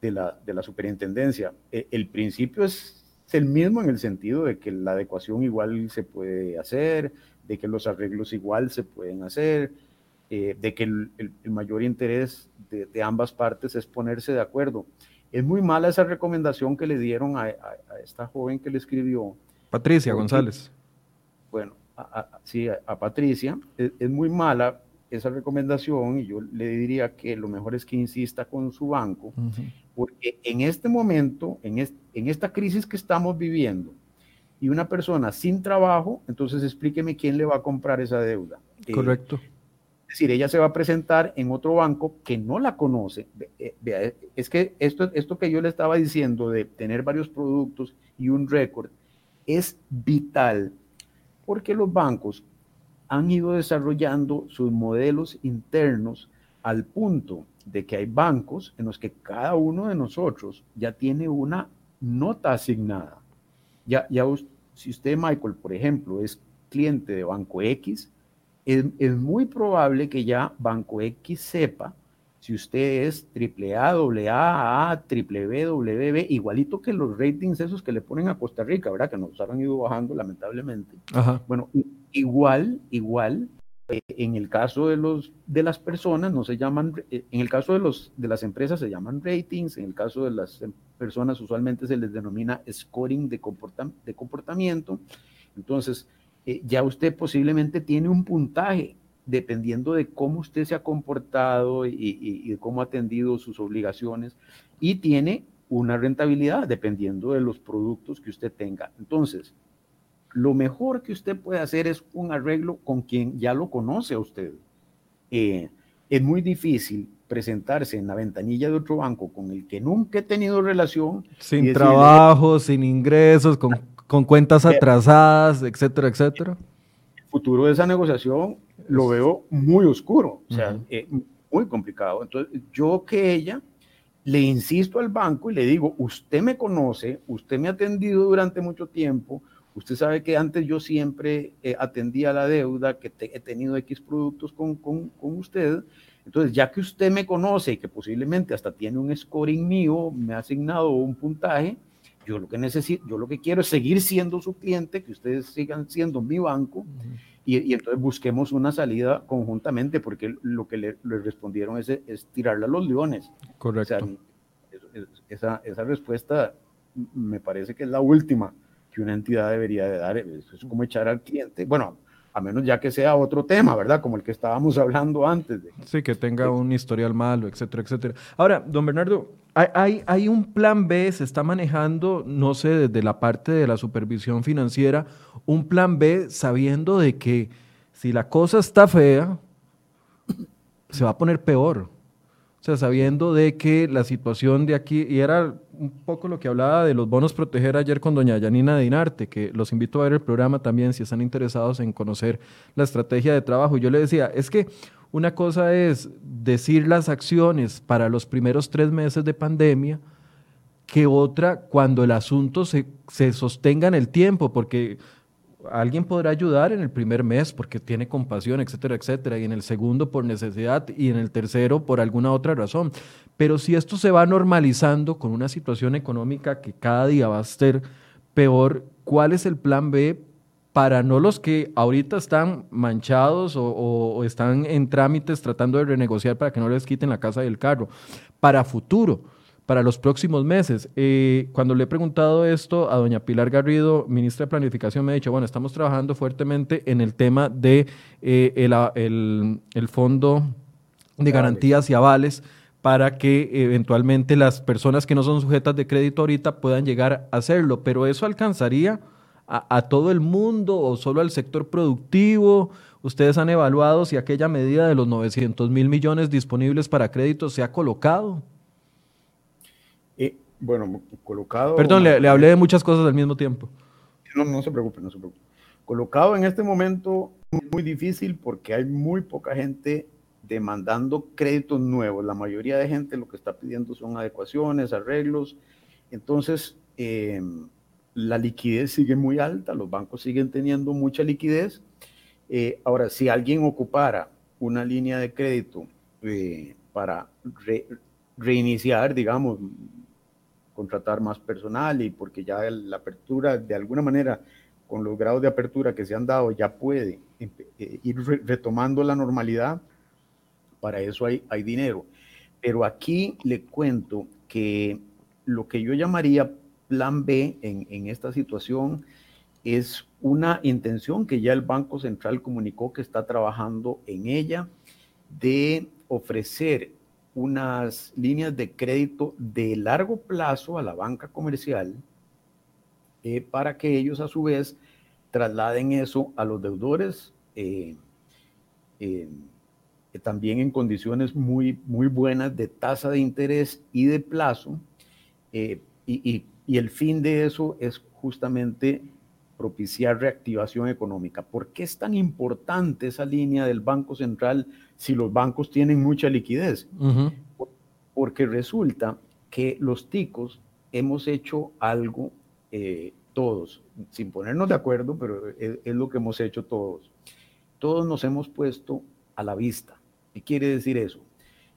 de la, de la superintendencia. E, el principio es el mismo en el sentido de que la adecuación igual se puede hacer, de que los arreglos igual se pueden hacer, eh, de que el, mayor interés de, ambas partes es ponerse de acuerdo. Es muy mala esa recomendación que le dieron a, esta joven que le escribió. Patricia González. Bueno, sí, a, Patricia. Es, muy mala esa recomendación y yo le diría que lo mejor es que insista con su banco porque en este momento, en, en esta crisis que estamos viviendo, y una persona sin trabajo, entonces explíqueme quién le va a comprar esa deuda. Eh, Correcto. Es decir, ella se va a presentar en otro banco que no la conoce. Eh, vea, es que esto, esto que yo le estaba diciendo de tener varios productos y un récord es vital porque los bancos han ido desarrollando sus modelos internos al punto de que hay bancos en los que cada uno de nosotros ya tiene una nota asignada. Ya, ya si usted, Michael, por ejemplo, es cliente de Banco X, es, es muy probable que ya Banco X sepa si usted es AAA, AA, AA, WWB, igualito que los ratings esos que le ponen a Costa Rica, ¿verdad? Que nos han ido bajando lamentablemente. Bueno, igual, igual, eh, en el caso de, los, de las personas, no se llaman, eh, en el caso de, los, de las empresas se llaman ratings, en el caso de las em, personas usualmente se les denomina scoring de, de comportamiento. Entonces, eh, ya usted posiblemente tiene un puntaje dependiendo de cómo usted se ha comportado y, cómo ha atendido sus obligaciones y tiene una rentabilidad dependiendo de los productos que usted tenga. Entonces, lo mejor que usted puede hacer es un arreglo con quien ya lo conoce a usted. Eh, es muy difícil presentarse en la ventanilla de otro banco con el que nunca he tenido relación. Sin trabajo, sin ingresos, con, con cuentas atrasadas, etcétera, etcétera. El futuro de esa negociación lo veo muy oscuro, o sea, eh, muy complicado. Entonces, yo que ella le insisto al banco y le digo, usted me conoce, usted me ha atendido durante mucho tiempo, Usted sabe que antes yo siempre eh, atendía la deuda, que he tenido X productos con, con, con, usted. Entonces, ya que usted me conoce y que posiblemente hasta tiene un scoring mío, me ha asignado un puntaje, yo lo que necesito, yo lo que quiero es seguir siendo su cliente, que ustedes sigan siendo mi banco. y, y, entonces busquemos una salida conjuntamente, porque lo que le, respondieron es, es tirarle a los leones. Correcto. esa, esa respuesta me parece que es la última que una entidad debería de dar. Es como echar al cliente, bueno, a menos ya que sea otro tema, ¿verdad? Como el que estábamos hablando antes. De, sí, que tenga un historial malo, etcétera, etcétera. Ahora, don Bernardo, hay, hay, un plan B, se está manejando, no sé, desde la parte de la supervisión financiera, un plan B sabiendo de que si la cosa está fea, se va a poner peor. Sea, sabiendo de que la situación de aquí, y era un poco lo que hablaba de los bonos proteger ayer con doña Yanina Dinarte, que los invito a ver el programa también si están interesados en conocer la estrategia de trabajo. Yo le decía, es que una cosa es decir las acciones para los primeros tres meses de pandemia, que otra cuando el asunto se, se sostenga en el tiempo, porque alguien podrá ayudar en el primer mes porque tiene compasión, etcétera, etcétera, y en el segundo por necesidad y en el tercero por alguna otra razón. Pero si esto se va normalizando con una situación económica que cada día va a ser peor, ¿cuál es el plan B para no los que ahorita están manchados o, están en trámites tratando de renegociar para que no les quiten la casa y el carro? Para futuro para los próximos meses. Eh, cuando le he preguntado esto a doña Pilar Garrido, ministra de Planificación, me ha dicho, bueno, estamos trabajando fuertemente en el tema de eh, el, fondo de garantías y avales para que eventualmente las personas que no son sujetas de crédito ahorita puedan llegar a hacerlo. Pero eso alcanzaría a, a todo el mundo o solo al sector productivo. Ustedes han evaluado si aquella medida de los 900 mil millones disponibles para crédito se ha colocado. Eh, bueno, colocado... Perdón, le, hablé de muchas cosas al mismo tiempo. No, no se preocupe, no se preocupe. Colocado en este momento muy difícil porque hay muy poca gente demandando créditos nuevos. La mayoría de gente lo que está pidiendo son adecuaciones, arreglos. Entonces, eh, la liquidez sigue muy alta, los bancos siguen teniendo mucha liquidez. Eh, ahora, si alguien ocupara una línea de crédito para reiniciar, digamos, contratar más personal y porque ya la apertura, de alguna manera, con los grados de apertura que se han dado, ya puede eh, ir retomando la normalidad, para eso hay, hay dinero. Pero aquí le cuento que lo que yo llamaría plan B en, en esta situación es una intención que ya el Banco Central comunicó que está trabajando en ella de ofrecer unas líneas de crédito de largo plazo a la banca comercial eh, para que ellos a su vez trasladen eso a los deudores eh, eh, también en condiciones muy, muy buenas de tasa de interés y de plazo. Y, y el fin de eso es justamente propiciar reactivación económica. ¿Por qué es tan importante esa línea del Banco Central si los bancos tienen mucha liquidez? Porque resulta que los ticos hemos hecho algo eh, todos, sin ponernos de acuerdo, pero es, es, lo que hemos hecho todos. Todos nos hemos puesto a la vista. ¿Qué quiere decir eso?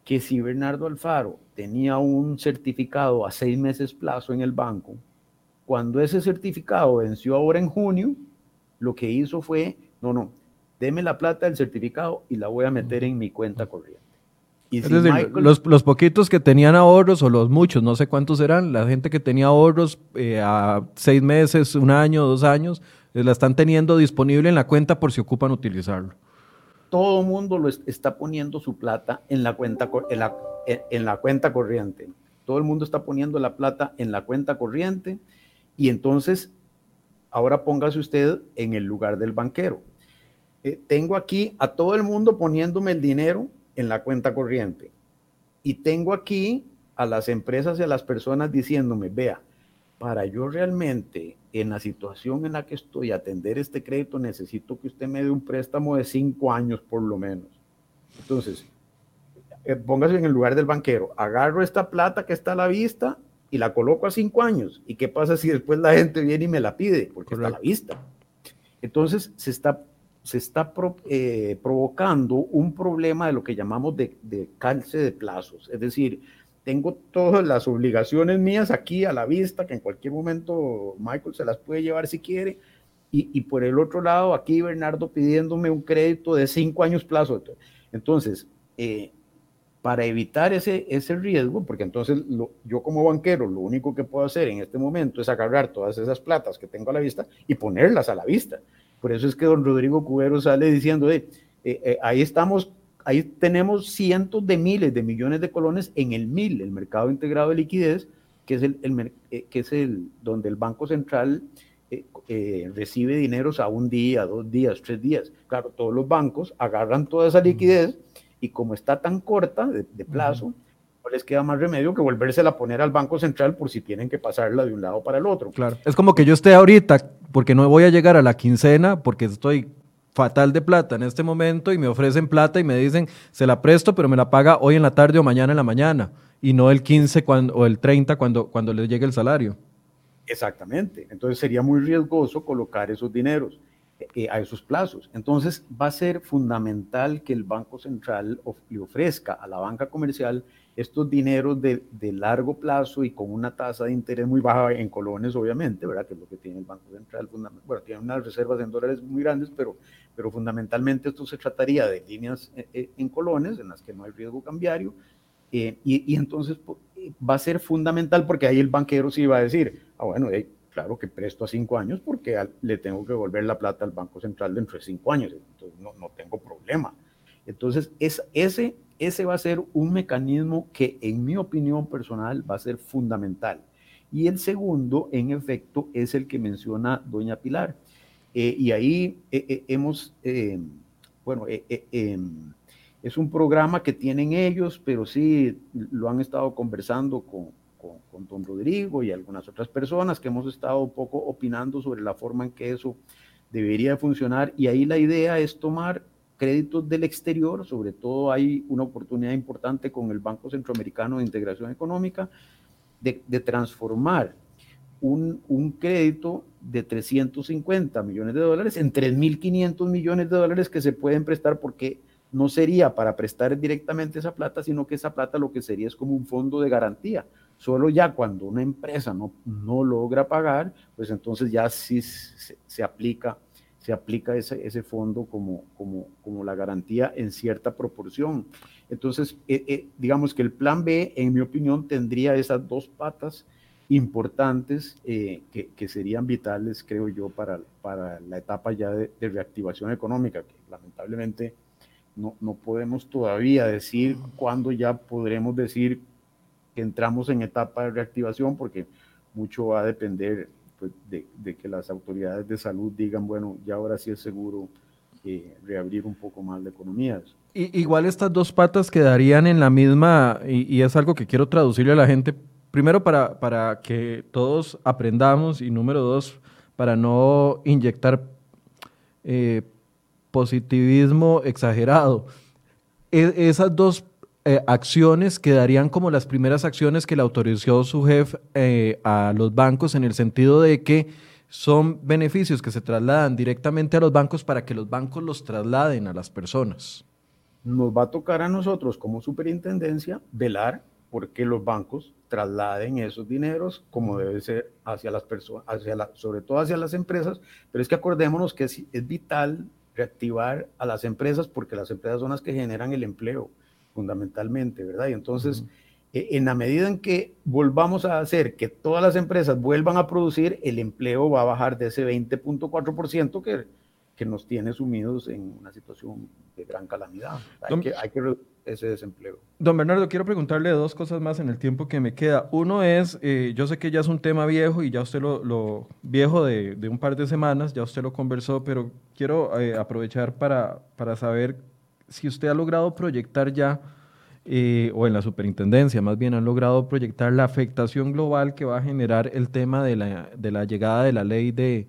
Que si Bernardo Alfaro tenía un certificado a seis meses plazo en el banco, cuando ese certificado venció ahora en junio, lo que hizo fue, no, no, deme la plata del certificado y la voy a meter en mi cuenta corriente. Y es decir, los, los, poquitos que tenían ahorros, o los muchos, no sé cuántos eran, la gente que tenía ahorros eh, a seis meses, un año, dos años, eh, la están teniendo disponible en la cuenta por si ocupan utilizarlo. Todo el mundo lo está poniendo su plata en la cuenta, en la, en la cuenta corriente. Todo el mundo está poniendo la plata en la cuenta corriente y entonces, ahora póngase usted en el lugar del banquero. Eh, tengo aquí a todo el mundo poniéndome el dinero en la cuenta corriente. Y tengo aquí a las empresas y a las personas diciéndome, vea, para yo realmente en la situación en la que estoy atender este crédito, necesito que usted me dé un préstamo de cinco años por lo menos. Entonces, eh, póngase en el lugar del banquero, agarro esta plata que está a la vista y la coloco a cinco años. ¿Y qué pasa si después la gente viene y me la pide? Porque está a la vista. Entonces se está, se está eh, provocando un problema de lo que llamamos de, de, calce de plazos. Es decir, tengo todas las obligaciones mías aquí a la vista, que en cualquier momento Michael se las puede llevar si quiere. Y, y por el otro lado, aquí Bernardo pidiéndome un crédito de cinco años plazo. Entonces, eh, para evitar ese, ese riesgo, porque entonces yo como banquero lo único que puedo hacer en este momento es agarrar todas esas platas que tengo a la vista y ponerlas a la vista. Por eso es que don Rodrigo Cubero sale diciendo, eh, eh, ahí estamos, ahí tenemos cientos de miles de millones de colones en el MIL, el Mercado Integrado de Liquidez, que es, el, el eh, que es el, donde el Banco Central recibe dineros a un día, dos días, tres días. Claro, todos los bancos agarran toda esa liquidez y como está tan corta de, plazo, no les queda más remedio que volvérsela a poner al Banco Central por si tienen que pasarla de un lado para el otro. Claro, es como que yo esté ahorita, porque no voy a llegar a la quincena, porque estoy fatal de plata en este momento y me ofrecen plata y me dicen, se la presto, pero me la paga hoy en la tarde o mañana en la mañana, y no el 15 cuando, o el 30 cuando, cuando les llegue el salario. Exactamente, entonces sería muy riesgoso colocar esos dineros. Eh, a esos plazos. Entonces, va a ser fundamental que el Banco Central le ofrezca a la banca comercial estos dineros de, largo plazo y con una tasa de interés muy baja en colones, obviamente, ¿verdad? Que es lo que tiene el Banco Central. Bueno, tiene unas reservas en dólares muy grandes, pero, pero fundamentalmente esto se trataría de líneas eh, eh, en colones en las que no hay riesgo cambiario. y, y, entonces va a ser fundamental porque ahí el banquero sí va a decir, ah, bueno, claro que presto a cinco años porque le tengo que devolver la plata al Banco Central dentro de cinco años, entonces no, no tengo problema. Entonces, es, ese, ese va a ser un mecanismo que, en mi opinión personal, va a ser fundamental. Y el segundo, en efecto, es el que menciona doña Pilar. Eh, y ahí eh, eh, hemos, bueno, em, es un programa que tienen ellos, pero sí lo han estado conversando con, con, don Rodrigo y algunas otras personas que hemos estado un poco opinando sobre la forma en que eso debería funcionar. Y ahí la idea es tomar créditos del exterior, sobre todo hay una oportunidad importante con el Banco Centroamericano de Integración Económica, de, de transformar un, un, crédito de 350 millones de dólares en 3.500 millones de dólares que se pueden prestar porque no sería para prestar directamente esa plata, sino que esa plata lo que sería es como un fondo de garantía. Solo ya cuando una empresa no, no logra pagar, pues entonces ya sí se, aplica, se aplica ese, ese fondo como, como, como, la garantía en cierta proporción. Entonces, eh, eh, digamos que el plan B, en mi opinión, tendría esas dos patas importantes eh, que, que, serían vitales, creo yo, para, para la etapa ya de, de reactivación económica, que lamentablemente no, no, podemos todavía decir cuándo ya podremos decir entramos en etapa de reactivación porque mucho va a depender pues, de, que las autoridades de salud digan, bueno, ya ahora sí es seguro eh, reabrir un poco más la economía. Y, igual estas dos patas quedarían en la misma, y, es algo que quiero traducirle a la gente, primero para, para que todos aprendamos y número dos, para no inyectar eh, positivismo exagerado. E, esas dos eh, acciones quedarían como las primeras acciones que le autorizó su jefe eh, a los bancos en el sentido de que son beneficios que se trasladan directamente a los bancos para que los bancos los trasladen a las personas. Nos va a tocar a nosotros como superintendencia velar porque los bancos trasladen esos dineros como debe ser hacia las personas, hacia la, sobre todo hacia las empresas, pero es que acordémonos que es vital reactivar a las empresas porque las empresas son las que generan el empleo fundamentalmente, ¿verdad? Y entonces, e, en la medida en que volvamos a hacer que todas las empresas vuelvan a producir, el empleo va a bajar de ese 20.4% que, que nos tiene sumidos en una situación de gran calamidad. Hay, que, hay que reducir ese desempleo. Don Bernardo, quiero preguntarle dos cosas más en el tiempo que me queda. Uno es, eh, yo sé que ya es un tema viejo y ya usted lo, lo viejo de, de, un par de semanas, ya usted lo conversó, pero quiero eh, aprovechar para, para saber si usted ha logrado proyectar ya, eh, o en la superintendencia más bien, han logrado proyectar la afectación global que va a generar el tema de la, de la llegada de la ley de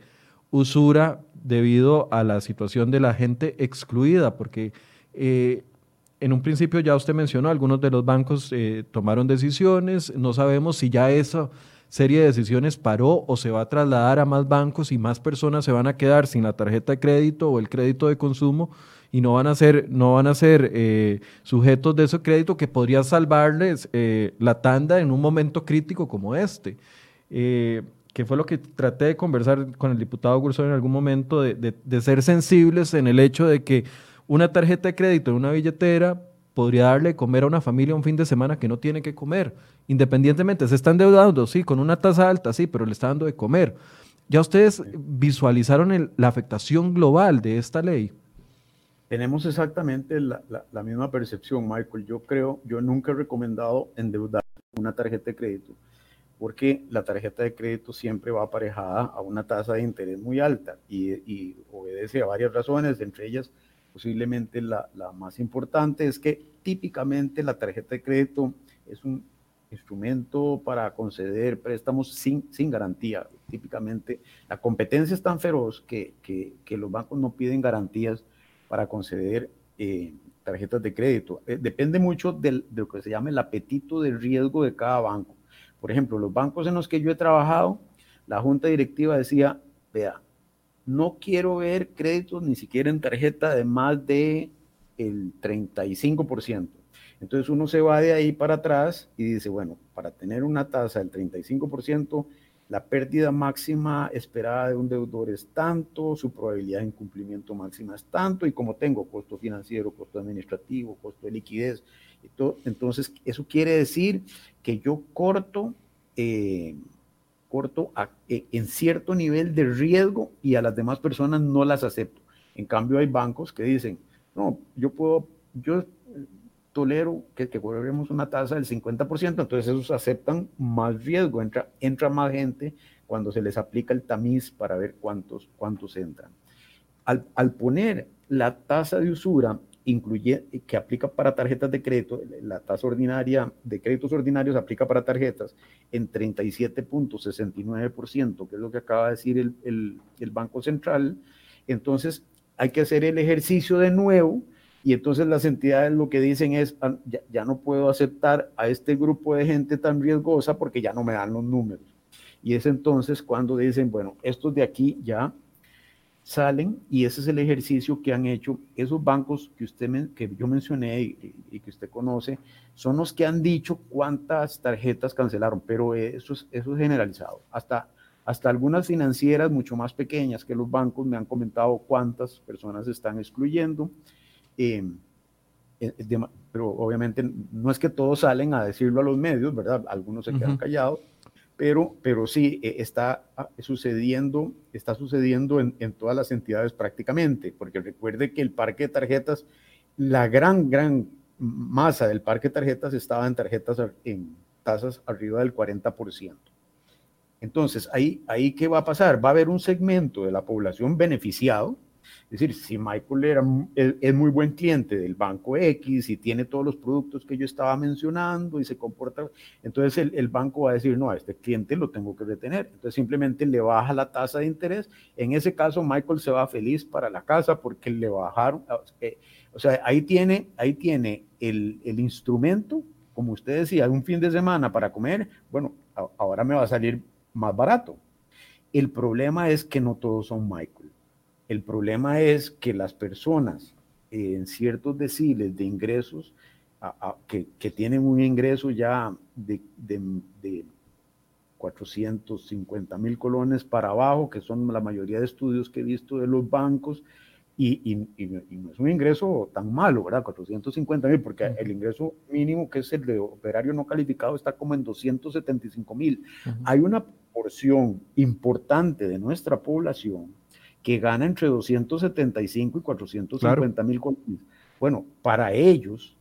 usura debido a la situación de la gente excluida, porque eh, en un principio ya usted mencionó, algunos de los bancos eh, tomaron decisiones, no sabemos si ya esa serie de decisiones paró o se va a trasladar a más bancos y más personas se van a quedar sin la tarjeta de crédito o el crédito de consumo y no van a ser, no van a ser eh, sujetos de ese crédito que podría salvarles eh, la tanda en un momento crítico como este. Eh, que fue lo que traté de conversar con el diputado Gursón en algún momento, de, ser sensibles en el hecho de que una tarjeta de crédito en una billetera podría darle comer a una familia un fin de semana que no tiene que comer, independientemente, se están endeudando, sí, con una tasa alta, sí, pero le está dando de comer. ¿Ya ustedes visualizaron la afectación global de esta ley? Tenemos exactamente la, misma percepción, Michael. Yo creo, yo nunca he recomendado endeudar una tarjeta de crédito, porque la tarjeta de crédito siempre va aparejada a una tasa de interés muy alta y, obedece a varias razones, entre ellas posiblemente la, más importante es que típicamente la tarjeta de crédito es un instrumento para conceder préstamos sin, sin garantía. Típicamente la competencia es tan feroz que, que, que los bancos no piden garantías para conceder eh, tarjetas de crédito. Eh, depende mucho de lo que se llama el apetito de riesgo de cada banco. Por ejemplo, los bancos en los que yo he trabajado, la junta directiva decía, vea, no quiero ver créditos ni siquiera en tarjeta de más de el 35%. Entonces uno se va de ahí para atrás y dice, bueno, para tener una tasa del 35%, la pérdida máxima esperada de un deudor es tanto, su probabilidad de incumplimiento máxima es tanto, y como tengo costo financiero, costo administrativo, costo de liquidez, entonces eso quiere decir que yo corto, eh, corto e, en cierto nivel de riesgo y a las demás personas no las acepto. En cambio hay bancos que dicen, no, yo puedo, yo tolero que, que cobremos una tasa del 50%, entonces esos aceptan más riesgo, entra, entra más gente cuando se les aplica el tamiz para ver cuántos, cuántos entran. Al, al poner la tasa de usura incluye, que aplica para tarjetas de crédito, la tasa ordinaria de créditos ordinarios aplica para tarjetas en 37.69%, que es lo que acaba de decir el, el, el Banco Central, entonces hay que hacer el ejercicio de nuevo y entonces las entidades lo que dicen es, ah, ya, no puedo aceptar a este grupo de gente tan riesgosa porque ya no me dan los números. Y es entonces cuando dicen, bueno, estos de aquí ya salen y ese es el ejercicio que han hecho esos bancos que, usted, que yo mencioné y, que usted conoce, son los que han dicho cuántas tarjetas cancelaron, pero eso es, eso es generalizado. Hasta, hasta algunas financieras mucho más pequeñas que los bancos me han comentado cuántas personas están excluyendo Em, eh, pero obviamente no es que todos salen a decirlo a los medios, ¿verdad? Algunos se quedan callados, pero, pero sí eh, está ah, sucediendo, está sucediendo en, en, todas las entidades prácticamente, porque recuerde que el parque de tarjetas, la gran, gran masa del parque de tarjetas estaba en tarjetas en tasas arriba del 40%. Entonces, ahí, ahí ¿qué va a pasar? Va a haber un segmento de la población beneficiado, es decir, si Michael es, muy buen cliente del banco X y tiene todos los productos que yo estaba mencionando y se comporta, entonces el, banco va a decir, no, a este cliente lo tengo que retener. Entonces simplemente le baja la tasa de interés. En ese caso, Michael se va feliz para la casa porque le bajaron. o sea, ahí tiene, ahí tiene el instrumento, como usted decía, un fin de semana para comer. Bueno, ahora me va a salir más barato. El problema es que no todos son Michael. El problema es que las personas en ciertos deciles de ingresos, que, tienen un ingreso ya de, de, 450 mil colones para abajo, que son la mayoría de estudios que he visto de los bancos, y, no es un ingreso tan malo, ¿verdad? 450 mil, porque el ingreso mínimo, que es el de operario no calificado, está como en 275 mil. Hay una porción importante de nuestra población que gana entre 275 y 450 mil colones. Bueno, para ellos,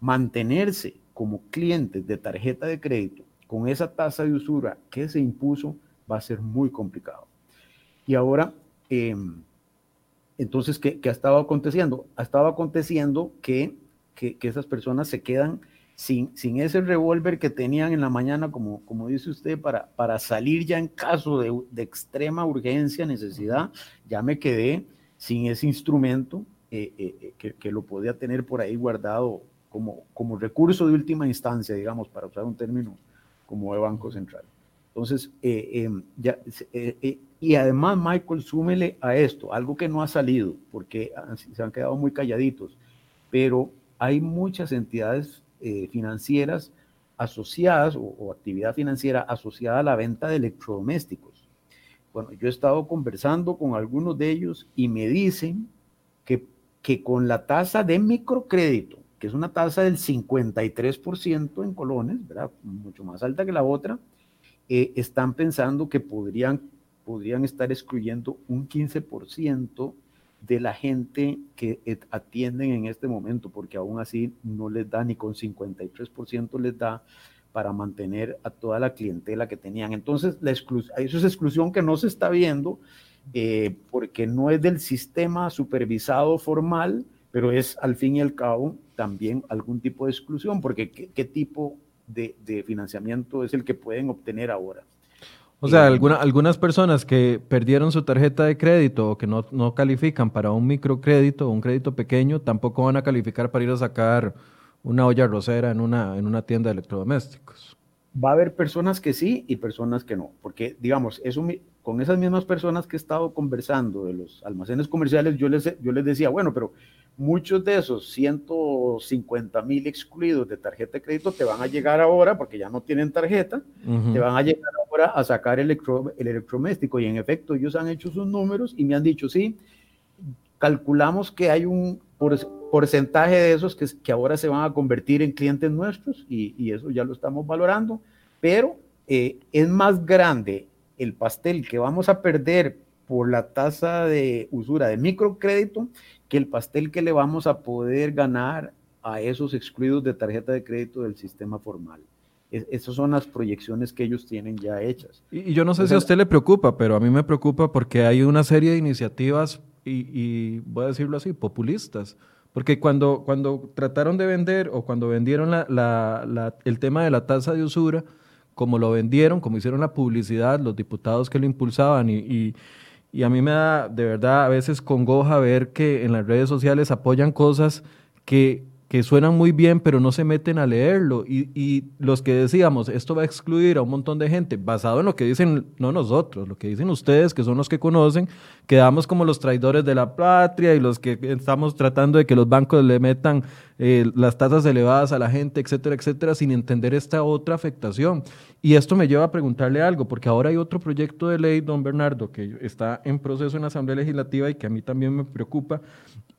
mantenerse como clientes de tarjeta de crédito con esa tasa de usura que se impuso va a ser muy complicado. Y ahora, em, entonces, ¿qué, ha estado aconteciendo? Ha estado aconteciendo que, que, que esas personas se quedan sin, ese revólver que tenían en la mañana, como, como dice usted, para, para salir ya en caso de, de extrema urgencia, necesidad, ya me quedé sin ese instrumento eh, eh, eh, que, que, lo podía tener por ahí guardado como, como recurso de última instancia, digamos, para usar un término como de Banco Central. Entonces, ya, y además, Michael, súmele a esto, algo que no ha salido, porque se han quedado muy calladitos, pero hay muchas entidades eh, financieras asociadas o, actividad financiera asociada a la venta de electrodomésticos. Bueno, yo he estado conversando con algunos de ellos y me dicen que, que con la tasa de microcrédito, que es una tasa del 53% en colones, ¿verdad? mucho más alta que la otra, eh, están pensando que podrían, podrían estar excluyendo un 15% de la gente que atienden en este momento, porque aún así no les da ni con 53% les da para mantener a toda la clientela que tenían. Entonces, la eso es exclusión que no se está viendo eh, porque no es del sistema supervisado formal, pero es al fin y al cabo también algún tipo de exclusión, porque ¿qué, tipo, de, financiamiento es el que pueden obtener ahora. O sea, eh, algunas personas que perdieron su tarjeta de crédito o que no, no califican para un microcrédito o un crédito pequeño, tampoco van a calificar para ir a sacar una olla rosera en una, en una tienda de electrodomésticos. Va a haber personas que sí y personas que no, porque digamos, eso, con esas mismas personas que he estado conversando de los almacenes comerciales, yo les, yo les decía, bueno, pero muchos de esos 150 mil excluidos de tarjeta de crédito te van a llegar ahora, porque ya no tienen tarjeta, te van a llegar ahora a sacar el, el electrodoméstico. Y en efecto, ellos han hecho sus números y me han dicho, sí, calculamos que hay un porcentaje de esos que, que ahora se van a convertir en clientes nuestros y, y eso ya lo estamos valorando, pero eh, es más grande el pastel que vamos a perder por la tasa de usura de microcrédito que el pastel que le vamos a poder ganar a esos excluidos de tarjeta de crédito del sistema formal. esas son las proyecciones que ellos tienen ya hechas. Y, yo no sé si a usted le preocupa, pero a mí me preocupa porque hay una serie de iniciativas, y, voy a decirlo así, populistas. Porque cuando, cuando trataron de vender o cuando vendieron el tema de la tasa de usura, como lo vendieron, como hicieron la publicidad, los diputados que lo impulsaban y y a mí me da de verdad a veces congoja ver que en las redes sociales apoyan cosas que, que suenan muy bien, pero no se meten a leerlo. Y, y, los que decíamos, esto va a excluir a un montón de gente, basado en lo que dicen, no nosotros, lo que dicen ustedes, que son los que conocen, quedamos como los traidores de la patria y los que estamos tratando de que los bancos le metan eh, las tasas elevadas a la gente, etcétera, etcétera, sin entender esta otra afectación. Y esto me lleva a preguntarle algo, porque ahora hay otro proyecto de ley, don Bernardo, que está en proceso en la Asamblea Legislativa y que a mí también me preocupa,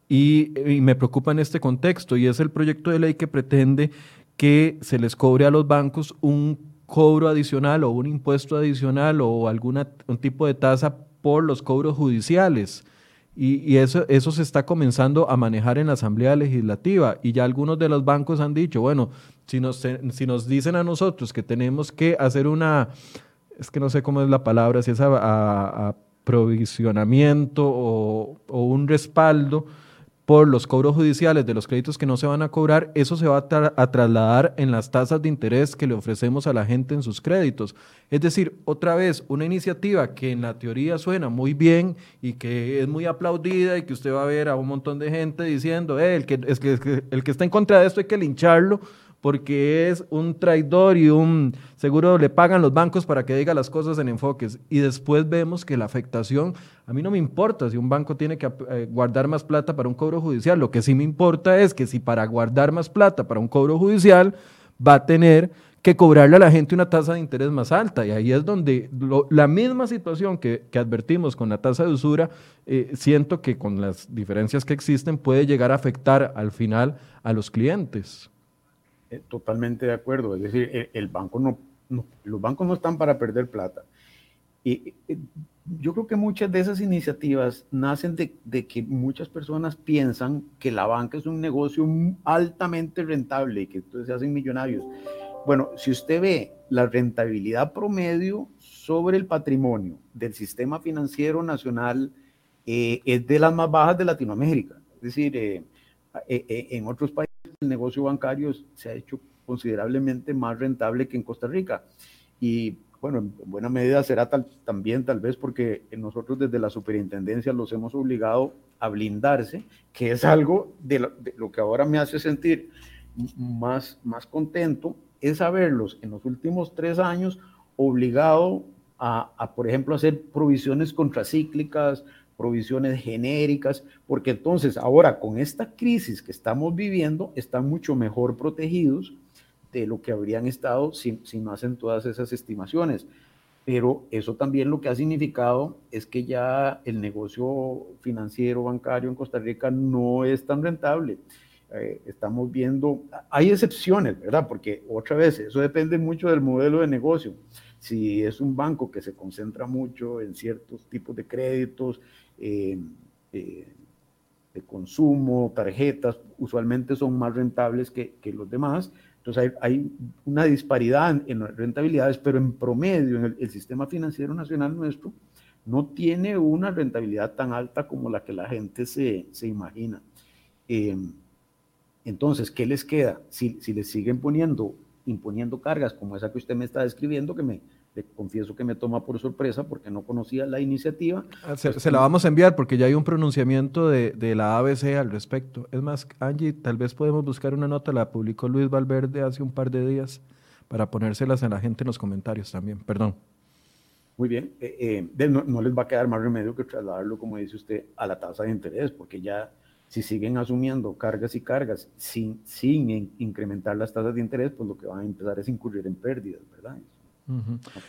y, y me preocupa en este contexto, y es el proyecto de ley que pretende que se les cobre a los bancos un cobro adicional o un impuesto adicional o algún tipo de tasa por los cobros judiciales. Y, eso, eso se está comenzando a manejar en la Asamblea Legislativa y ya algunos de los bancos han dicho, bueno, si nos, si nos dicen a nosotros que tenemos que hacer una, es que no sé cómo es la palabra, si es a, aprovisionamiento o, o un respaldo, por los cobros judiciales de los créditos que no se van a cobrar, eso se va a, trasladar en las tasas de interés que le ofrecemos a la gente en sus créditos. Es decir, otra vez, una iniciativa que en la teoría suena muy bien y que es muy aplaudida y que usted va a ver a un montón de gente diciendo, eh, el, que, que, el que está en contra de esto hay que lincharlo porque es un traidor y un seguro le pagan los bancos para que diga las cosas en enfoques. Y después vemos que la afectación, a mí no me importa si un banco tiene que eh, guardar más plata para un cobro judicial, lo que sí me importa es que si para guardar más plata para un cobro judicial va a tener que cobrarle a la gente una tasa de interés más alta. Y ahí es donde la misma situación que, advertimos con la tasa de usura, eh, siento que con las diferencias que existen puede llegar a afectar al final a los clientes. Eh, totalmente de acuerdo. Es decir, el, banco no, los bancos no están para perder plata. Y, yo creo que muchas de esas iniciativas nacen de, de, que muchas personas piensan que la banca es un negocio altamente rentable y que entonces se hacen millonarios. Bueno, si usted ve la rentabilidad promedio sobre el patrimonio del sistema financiero nacional, eh, es de las más bajas de Latinoamérica. Es decir, eh, en otros países el negocio bancario se ha hecho considerablemente más rentable que en Costa Rica. Y bueno, en buena medida será tal, también tal vez porque nosotros desde la superintendencia los hemos obligado a blindarse, que es algo de lo, que ahora me hace sentir más, más contento, es haberlos en los últimos tres años obligado a, a, por ejemplo, hacer provisiones contracíclicas, provisiones genéricas, porque entonces ahora con esta crisis que estamos viviendo están mucho mejor protegidos de lo que habrían estado si, si no hacen todas esas estimaciones. Pero eso también lo que ha significado es que ya el negocio financiero bancario en Costa Rica no es tan rentable. Eh, estamos viendo, hay excepciones, ¿verdad? Porque otra vez, eso depende mucho del modelo de negocio. Si es un banco que se concentra mucho en ciertos tipos de créditos eh, eh, de consumo, tarjetas, usualmente son más rentables que, que los demás. Entonces hay, hay, una disparidad en, rentabilidades, pero en promedio en el, sistema financiero nacional nuestro no tiene una rentabilidad tan alta como la que la gente se, se imagina. Eh, entonces, ¿qué les queda? Si, si les siguen poniendo imponiendo cargas como esa que usted me está describiendo, que me confieso que me toma por sorpresa porque no conocía la iniciativa. Ah, se, la vamos a enviar porque ya hay un pronunciamiento de, de, la ABC al respecto. Es más, Angie, tal vez podemos buscar una nota, la publicó Luis Valverde hace un par de días para ponérselas a la gente en los comentarios también. Perdón. Muy bien, eh, eh, no, les va a quedar más remedio que trasladarlo, como dice usted, a la tasa de interés, porque ya si siguen asumiendo cargas y cargas sin, sin incrementar las tasas de interés, pues lo que van a empezar es incurrir en pérdidas, ¿verdad?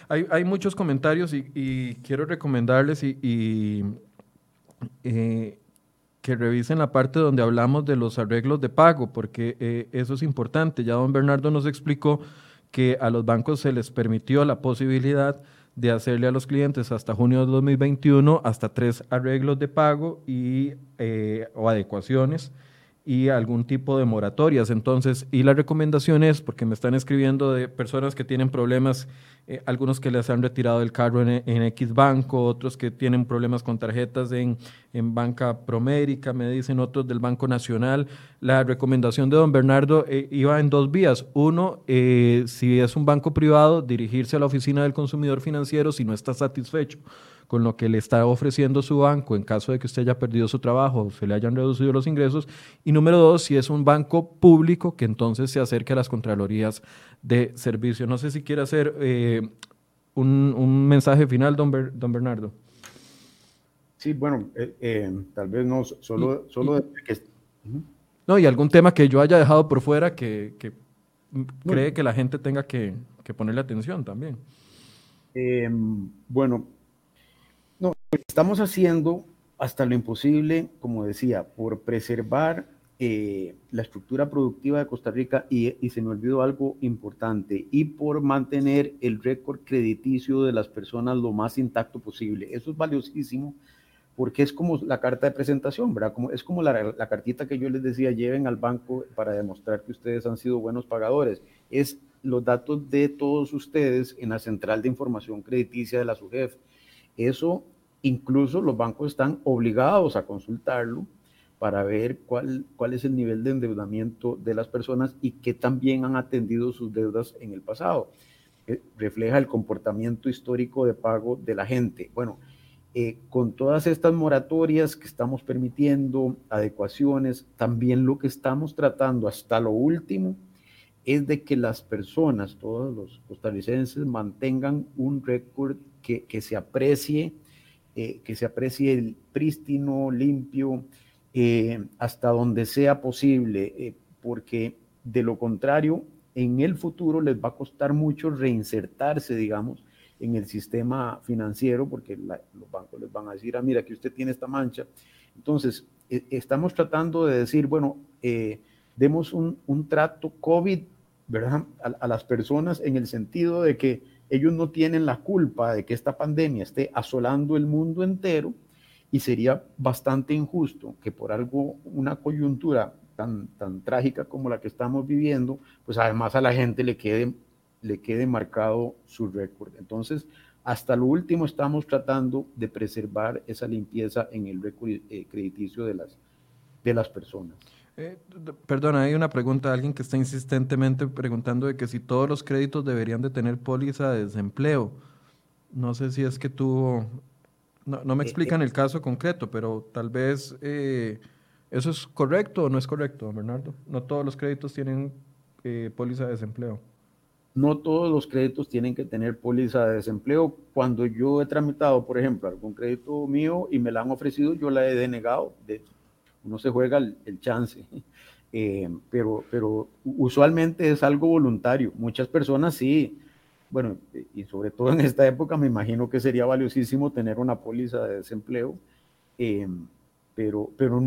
Hay, muchos comentarios y, quiero recomendarles y, eh, que revisen la parte donde hablamos de los arreglos de pago, porque eso es importante. Ya don Bernardo nos explicó que a los bancos se les permitió la posibilidad de hacerle a los clientes hasta junio de 2021 hasta tres arreglos de pago y, eh, o adecuaciones y algún tipo de moratorias. Entonces, y la recomendación es, porque me están escribiendo de personas que tienen problemas, eh, algunos que les han retirado el carro en, X banco, otros que tienen problemas con tarjetas en, en, Banca Promérica, me dicen otros del Banco Nacional. La recomendación de don Bernardo eh, iba en dos vías. Uno, eh, si es un banco privado, dirigirse a la oficina del consumidor financiero si no está satisfecho con lo que le está ofreciendo su banco en caso de que usted haya perdido su trabajo o se le hayan reducido los ingresos. Y número dos, si es un banco público, que entonces se acerque a las Contralorías de Servicio. No sé si quiere hacer eh, un, mensaje final, don, don Bernardo. Sí, bueno, eh, eh, tal vez no solo, solo que... No, y algún tema que yo haya dejado por fuera que, cree que la gente tenga que, que ponerle atención también. bueno, estamos haciendo hasta lo imposible, como decía, por preservar eh, la estructura productiva de Costa Rica y, se me olvidó algo importante, y por mantener el récord crediticio de las personas lo más intacto posible. Eso es valiosísimo porque es como la carta de presentación, ¿verdad? Como, es como la, la cartita que yo les decía, lleven al banco para demostrar que ustedes han sido buenos pagadores. Es los datos de todos ustedes en la central de información crediticia de la SUGEF. Eso Incluso los bancos están obligados a consultarlo para ver cuál, cuál es el nivel de endeudamiento de las personas y qué también han atendido sus deudas en el pasado. Eh, refleja el comportamiento histórico de pago de la gente. Bueno, eh, con todas estas moratorias que estamos permitiendo, adecuaciones, también lo que estamos tratando hasta lo último es de que las personas, todos los costarricenses, mantengan un récord que, que se aprecie eh, que se aprecie el prístino, limpio, eh, hasta donde sea posible, eh, porque de lo contrario, en el futuro les va a costar mucho reinsertarse, digamos, en el sistema financiero, porque los bancos les van a decir, ah, mira, que usted tiene esta mancha. Entonces, estamos tratando de decir, bueno, demos un, trato COVID, ¿verdad? a las personas en el sentido de que ellos no tienen la culpa de que esta pandemia esté asolando el mundo entero y sería bastante injusto que por algo, una coyuntura tan, tan trágica como la que estamos viviendo, pues además a la gente le quede, le quede marcado su récord. Entonces, hasta lo último estamos tratando de preservar esa limpieza en el récord eh, crediticio de las, de las personas. Eh, perdona, hay una pregunta, alguien que está insistentemente preguntando de que si todos los créditos deberían de tener póliza de desempleo. No sé si es que tú, no, me eh, explican eh. el caso concreto, pero tal vez eso es correcto o no es correcto, Bernardo. No todos los créditos tienen póliza de desempleo. No todos los créditos tienen que tener póliza de desempleo. Cuando yo he tramitado, por ejemplo, algún crédito mío y me la han ofrecido, yo la he denegado. De, uno se juega el, chance. Eh, pero, pero usualmente es algo voluntario. Muchas personas sí, bueno, y sobre todo en esta época me imagino que sería valiosísimo tener una póliza de desempleo, eh, pero, pero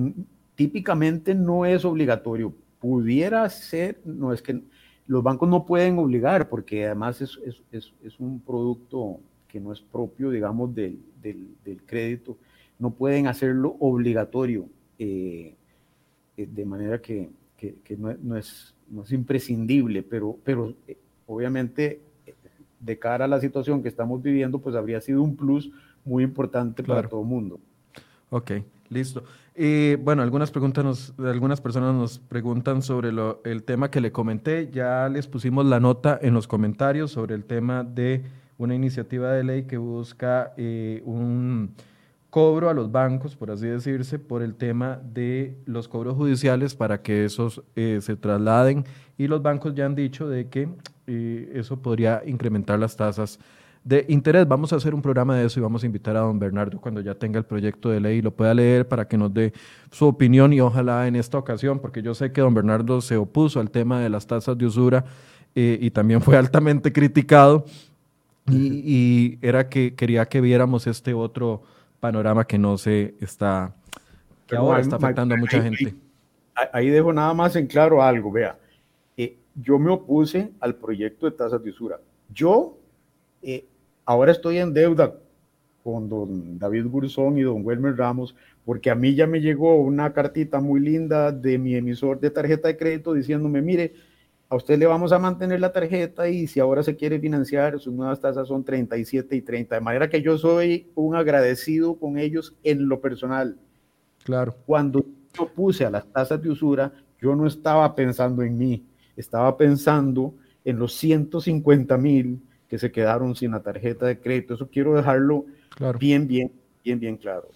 típicamente no es obligatorio. Pudiera ser, no es que los bancos no pueden obligar porque además es, un producto que no es propio, digamos, del crédito. No pueden hacerlo obligatorio eh, eh, de manera que, no, es, es, imprescindible, pero, pero eh, obviamente de cara a la situación que estamos viviendo, pues habría sido un plus muy importante para todo el mundo. Ok. Listo. bueno, algunas, preguntas nos, algunas personas nos preguntan sobre lo, el tema que le comenté. Ya les pusimos la nota en los comentarios sobre el tema de una iniciativa de ley que busca eh, un cobro a los bancos, por así decirse, por el tema de los cobros judiciales para que esos eh, se trasladen. Y los bancos ya han dicho de que eh, eso podría incrementar las tasas de interés. Vamos a hacer un programa de eso y vamos a invitar a don Bernardo cuando ya tenga el proyecto de ley y lo pueda leer para que nos dé su opinión y ojalá en esta ocasión, porque yo sé que don Bernardo se opuso al tema de las tasas de usura eh, y también fue altamente criticado y, era que quería que viéramos este otro panorama que no se está, que ahora está afectando a mucha gente. Ahí, dejo nada más en claro algo, vea. Eh, yo me opuse al proyecto de tasas de usura. Yo eh, ahora estoy en deuda con don David Gurzón y don Wilmer Ramos, porque a mí ya me llegó una cartita muy linda de mi emisor de tarjeta de crédito diciéndome, mire, a usted le vamos a mantener la tarjeta y si ahora se quiere financiar, sus nuevas tasas son 37 y 30. De manera que yo soy un agradecido con ellos en lo personal. Claro. Cuando yo puse a las tasas de usura, yo no estaba pensando en mí, estaba pensando en los 150 mil que se quedaron sin la tarjeta de crédito. Eso quiero dejarlo bien, bien, bien, bien claro.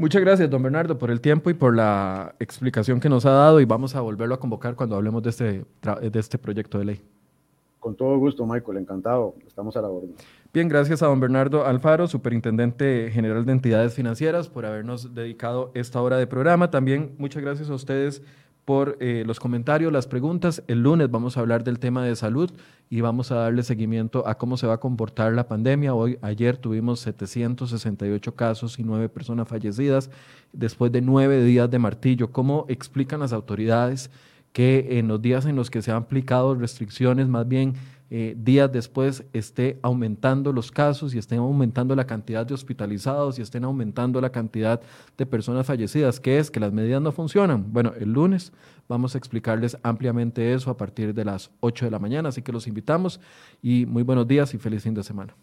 Muchas gracias, don Bernardo, por el tiempo y por la explicación que nos ha dado y vamos a volverlo a convocar cuando hablemos de este, de este proyecto de ley. Con todo gusto, Michael, encantado. Estamos a la orden. Bien, gracias a don Bernardo Alfaro, Superintendente General de Entidades Financieras, por habernos dedicado esta hora de programa. También muchas gracias a ustedes por eh, los comentarios, las preguntas. El lunes vamos a hablar del tema de salud y vamos a darle seguimiento a cómo se va a comportar la pandemia. Hoy, ayer tuvimos 768 casos y nueve personas fallecidas después de nueve días de martillo. ¿Cómo explican las autoridades que en los días en los que se han aplicado restricciones, más bien eh, días después esté aumentando los casos y estén aumentando la cantidad de hospitalizados y estén aumentando la cantidad de personas fallecidas. ¿Qué es? Que las medidas no funcionan. Bueno, el lunes vamos a explicarles ampliamente eso a partir de las 8 de la mañana, así que los invitamos y muy buenos días y feliz fin de semana.